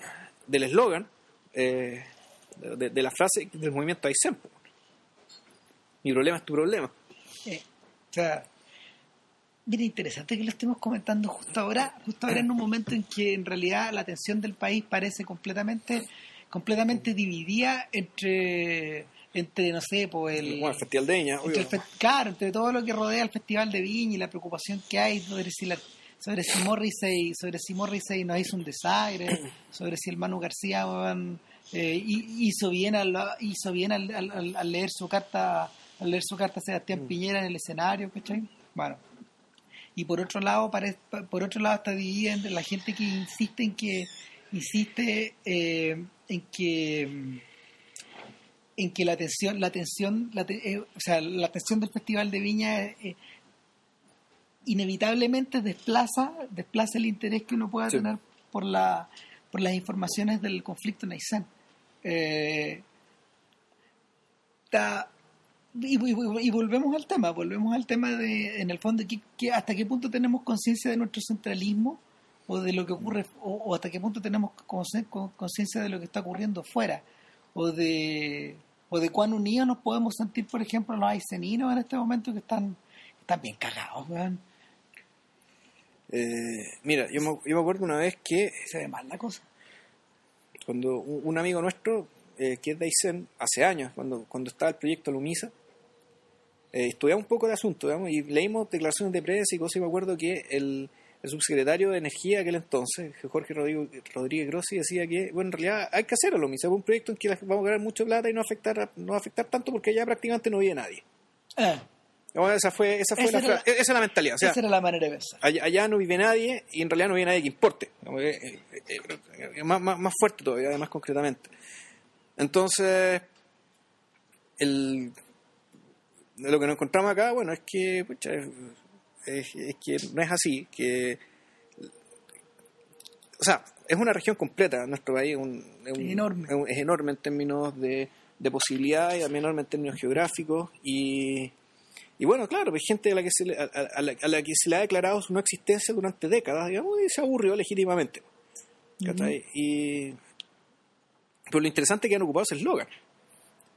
del eslogan, eh, de, de la frase del movimiento Aysén. Mi problema es tu problema. Eh, o sea, mira, interesante que lo estemos comentando justo ahora, justo ahora en un momento en que en realidad la atención del país parece completamente, completamente dividida entre, entre no sé, pues el, Bueno, el Festival de Viña, entre el fe- claro, entre todo lo que rodea el Festival de Viña y la preocupación que hay sobre si la, sobre si Morrissey, sobre si Morrissey nos hizo un desaire, (clears throat) sobre si el Manu García eh, hi- hizo bien al hizo bien al, al- al- leer su carta al leer su carta a Sebastián Piñera en el escenario, ¿cachai? Bueno. Y por otro lado, pare- por otro lado está dividida entre la gente que insiste en que insiste eh, en que mm, en que la atención, la atención, la te- eh, o sea, la atención del Festival de Viña eh, inevitablemente desplaza, desplaza el interés que uno pueda Sí. tener por la por las informaciones del conflicto en Aysén. Eh, ta- y, y- y volvemos al tema, volvemos al tema de, en el fondo, ¿qué- qué- hasta qué punto tenemos conciencia de nuestro centralismo o de lo que ocurre, o, o hasta qué punto tenemos conciencia de lo que está ocurriendo fuera, o de, o de cuán unidos nos podemos sentir, por ejemplo, los aiceninos en este momento que están, están bien cagados, weón. Eh, mira, yo me, yo me acuerdo una vez que se ve mal la cosa. cuando un, un amigo nuestro, eh, que es de Aysén, hace años, cuando, cuando estaba el proyecto Lumisa, eh, estudiamos un poco de asunto, y leímos declaraciones de prensa y cosas, y me acuerdo que el, subsecretario de Energía de aquel entonces, Jorge Rodrigo, Rodríguez Grossi, decía que, bueno, en realidad hay que hacerlo, Lumisa, es un proyecto en que vamos a ganar mucho plata y no afectar, no afectar tanto porque allá prácticamente no vive nadie. Eh, Bueno, esa fue, esa fue Esa la, esa la mentalidad. O sea, esa era la manera de pensar. allá, allá no vive nadie y en realidad no vive nadie que importe. Eh, eh, eh, más, más, más fuerte todavía, además concretamente. Entonces, el, lo que nos encontramos acá, bueno, es que, pucha, es, que no es así, que o sea, es una región completa, nuestro país es, un- es un- Enorme. es un- es enorme en términos de, de posibilidades y también enorme en términos geográficos y, y bueno, claro, hay gente a la, que se le, a, la, a la que se le ha declarado su no existencia durante décadas, digamos, y se aburrió legítimamente. Y pero lo interesante es que han ocupado ese eslogan.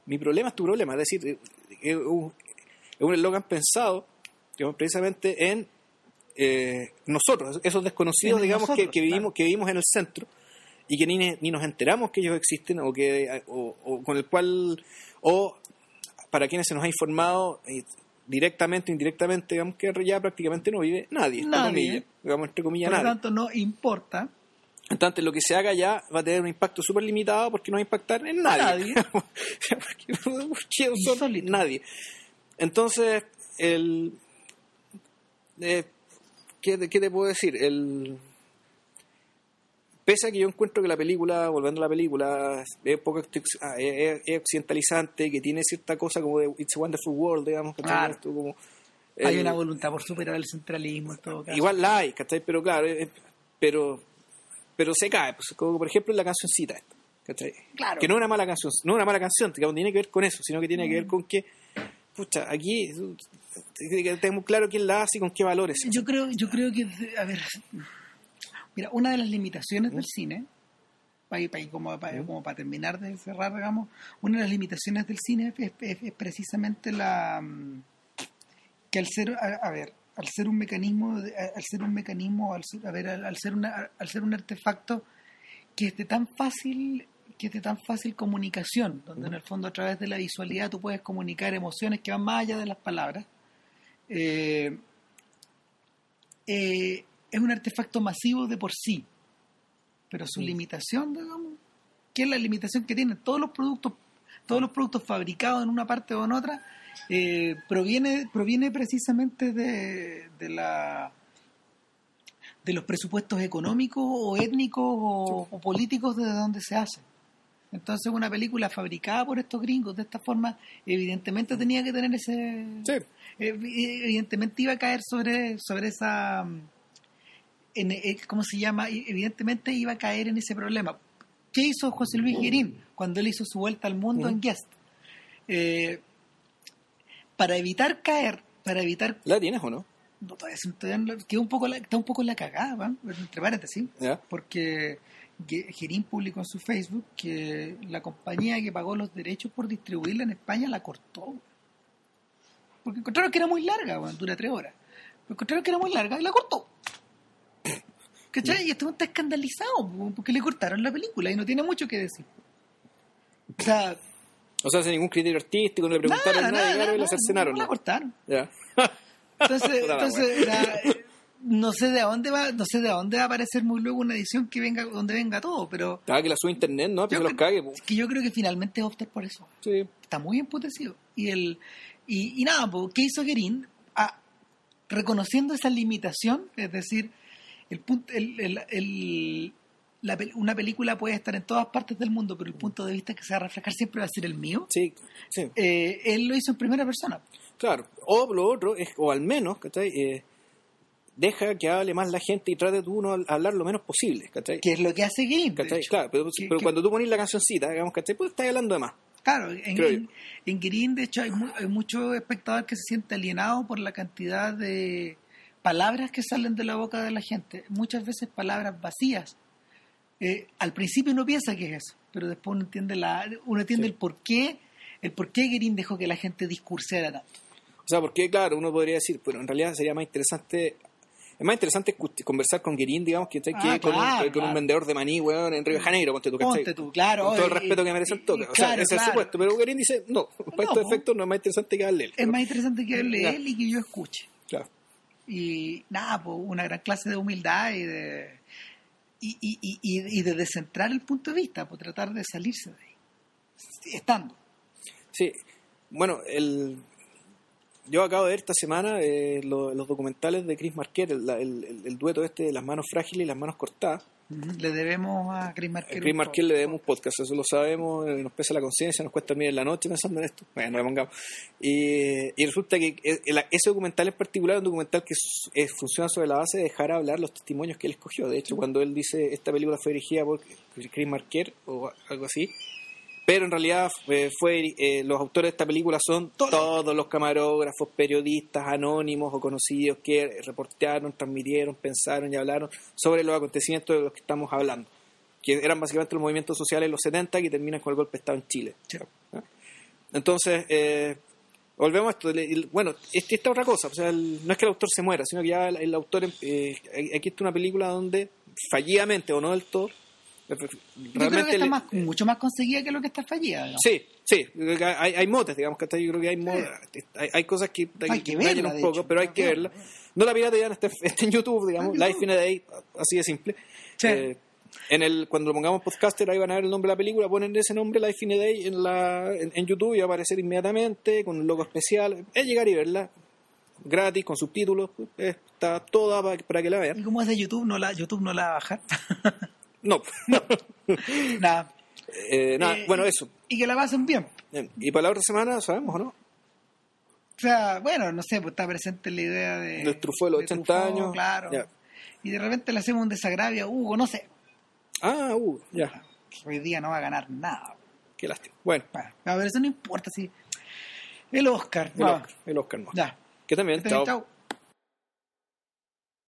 Mi problema es tu problema, es decir, eh, es un es un eslogan pensado digamos, precisamente en eh, nosotros, esos desconocidos, En digamos, que, nosotros, que vivimos, claro. que vivimos en el centro y que ni, ni nos enteramos que ellos existen o que o, o con el cual o para quienes se nos ha informado eh, directamente o indirectamente, digamos que ya prácticamente no vive nadie, entre Nadie. comillas, digamos entre comillas Por lo tanto, no importa Entonces, lo que se haga ya va a tener un impacto súper limitado porque no va a impactar en nadie. nadie. (laughs) porque, son nadie. Entonces, el. eh, ¿qué, qué te puedo decir? El. Pese a que yo encuentro que la película, volviendo a la película, es, poco, ah, es, es occidentalizante, que tiene cierta cosa como de It's a Wonderful World, digamos. Claro. Esto como, hay el- una voluntad por superar el centralismo en todo caso. Igual la hay, ¿cachai? Pero claro, eh, pero, pero se cae, pues, como por ejemplo en la cancioncita esta, ¿cachai? Claro. Que no es una mala canción, no es una mala canción, digamos, tiene que ver con eso, sino que tiene Mm. que ver con que, pucha, aquí eh, tenemos claro quién la hace y con qué valores. Yo creo, yo creo que, a ver, mira, una de las limitaciones del cine, para, para, como, para, como para terminar de cerrar, digamos, una de las limitaciones del cine es, es- es precisamente la mm, que al ser, a, a ver, al ser un mecanismo, al ser un mecanismo, al ser, a ver, al, al ser una, al ser un artefacto que es de tan fácil que es de tan fácil comunicación, donde en el fondo a través de la visualidad tú puedes comunicar emociones que van más allá de las palabras. Eh, eh, es un artefacto masivo de por sí, pero su limitación, digamos, que es la limitación que tienen todos los productos, todos los productos fabricados en una parte o en otra, eh, proviene, proviene precisamente de, de la de los presupuestos económicos o étnicos o, o políticos desde donde se hace. Entonces una película fabricada por estos gringos de esta forma evidentemente tenía que tener ese Sí, Evi- evidentemente iba a caer sobre sobre esa mm, en, eh, cómo se llama evidentemente iba a caer en ese problema ¿qué hizo José Luis Guerín cuando él hizo su vuelta al mundo en Guest? Eh, para evitar caer para evitar ¿la tienes o no? no, todavía, todavía no- quedó un poco la, está un poco en la cagada ¿va? entre paréntesis ¿Ya? porque Ge- Gerín publicó en su Facebook que la compañía que pagó los derechos por distribuirla en España la cortó. Porque encontraron que era muy larga, dura tres horas. Pero encontraron que era muy larga y la cortó. ¿Cachai? Y este está escandalizado porque le cortaron la película y no tiene mucho que decir. O sea, O sea, sin ningún criterio artístico, no le preguntaron nada, nada, nada, y la cercenaron. no la cortaron. Ya. (laughs) Entonces, la entonces eh, (laughs) no sé de dónde va, no sé de dónde va a aparecer muy luego una edición que venga donde venga todo, pero Ah, que la sube a internet, ¿no? Que Yo se los cague. po. es que yo creo que finalmente opta por eso. Sí. Está muy emputecido. Y el y, y nada, ¿qué hizo Gerín? Ah, reconociendo esa limitación, es decir, el punto, el, el- el- la una película puede estar en todas partes del mundo, pero el punto de vista que se va a reflejar siempre va a ser el mío. Sí, sí. Eh, él lo hizo en primera persona. Claro, o lo otro, es, o al menos, ¿cachai? Eh, deja que hable más la gente y trate tú uno a hablar lo menos posible, ¿cachai? Que es lo que hace Game. Claro, pero, Que- pero que- cuando tú pones la cancioncita, digamos, ¿cachai? Pues estás hablando de más. Claro, en, en, en Green, de hecho, hay, mu- hay mucho espectador que se siente alienado por la cantidad de palabras que salen de la boca de la gente. Muchas veces palabras vacías. Eh, al principio uno piensa que es eso, pero después uno entiende, la, uno entiende Sí. el por qué el por qué Green dejó que la gente discursara tanto. O sea, porque, claro, uno podría decir, pero en realidad sería más interesante. Es más interesante conversar con Guerín, digamos, que, que Ah, con, claro, un, con claro. un vendedor de maní, weón, en Río de Janeiro, ponte tú, ¿cachai? Ponte tú, claro. Con todo el respeto que merece el toque. O sea, claro, ese es el supuesto. Pero Guerín dice, no, para No, estos efectos no es más interesante que darle él. Es más interesante que hable Ya. él y que yo escuche. Claro. Y nada, pues una gran clase de humildad y de y, y, y, y- de descentrar el punto de vista, por tratar de salirse de ahí, estando. Sí, bueno, el, yo acabo de ver esta semana eh, lo- los documentales de Chris Marquette, el- el- el dueto este de las manos frágiles y las manos cortadas. Le debemos a Chris A Marquez. Chris poco. le debemos un podcast, eso lo sabemos, eh, nos pesa la conciencia, nos cuesta dormir en la noche pensando en esto. Bueno, no le pongamos. Y, y resulta que eh, ese documental en particular es un documental que eh, funciona sobre la base de dejar hablar los testimonios que él escogió. De hecho, cuando él dice esta película fue dirigida por Chris Marquette o algo así, pero en realidad eh, fue eh, los autores de esta película son Todo. todos los camarógrafos, periodistas anónimos o conocidos que reportearon, transmitieron, pensaron y hablaron sobre los acontecimientos de los que estamos hablando, que eran básicamente los movimientos sociales de los 70 que terminan con el golpe de Estado en Chile. Sí. ¿Ah? Entonces, eh, volvemos a esto. Bueno, este- esta otra cosa, o sea, el- no es que el autor se muera, sino que ya el, el autor, eh, aquí está una película donde fallidamente o no del todo, Yo creo que realmente está más- mucho más conseguida que lo que está fallida. Sí, sí, hay, hay motes, digamos que yo creo que hay, mo- hay, hay cosas que, Hay que dañan verla, un poco, hecho. pero hay que que verla. No la piratean, está, (laughs) está en YouTube, digamos, Life in a Day, así de simple. Sí. Eh, en el, cuando lo pongamos podcaster, ahí van a ver el nombre de la película, ponen ese nombre, Life in a Day, en, la, en, en YouTube y va a aparecer inmediatamente con un logo especial. Es llegar y verla, gratis, con subtítulos, eh, está toda para, que la Y vean. como es de YouTube, no la, YouTube no la va a bajar. (laughs) No, (laughs) Nada. Eh, nada, Eh, bueno, eso. Y que la pasen bien. Bien. Y para la otra semana, ¿sabemos o no? O sea, bueno, no sé, pues está presente la idea de... Del Truffaut de los 80 Truffaut, años. Claro. Y de repente le hacemos un desagravio a Hugo, no sé. Ah, uh, ya, que Hoy día no va a ganar nada. qué lástima. Bueno, Bueno, a ver, eso no importa, sí. El Oscar. el va. Oscar, el Oscar no. Ya. Que también, Este, chao. chao.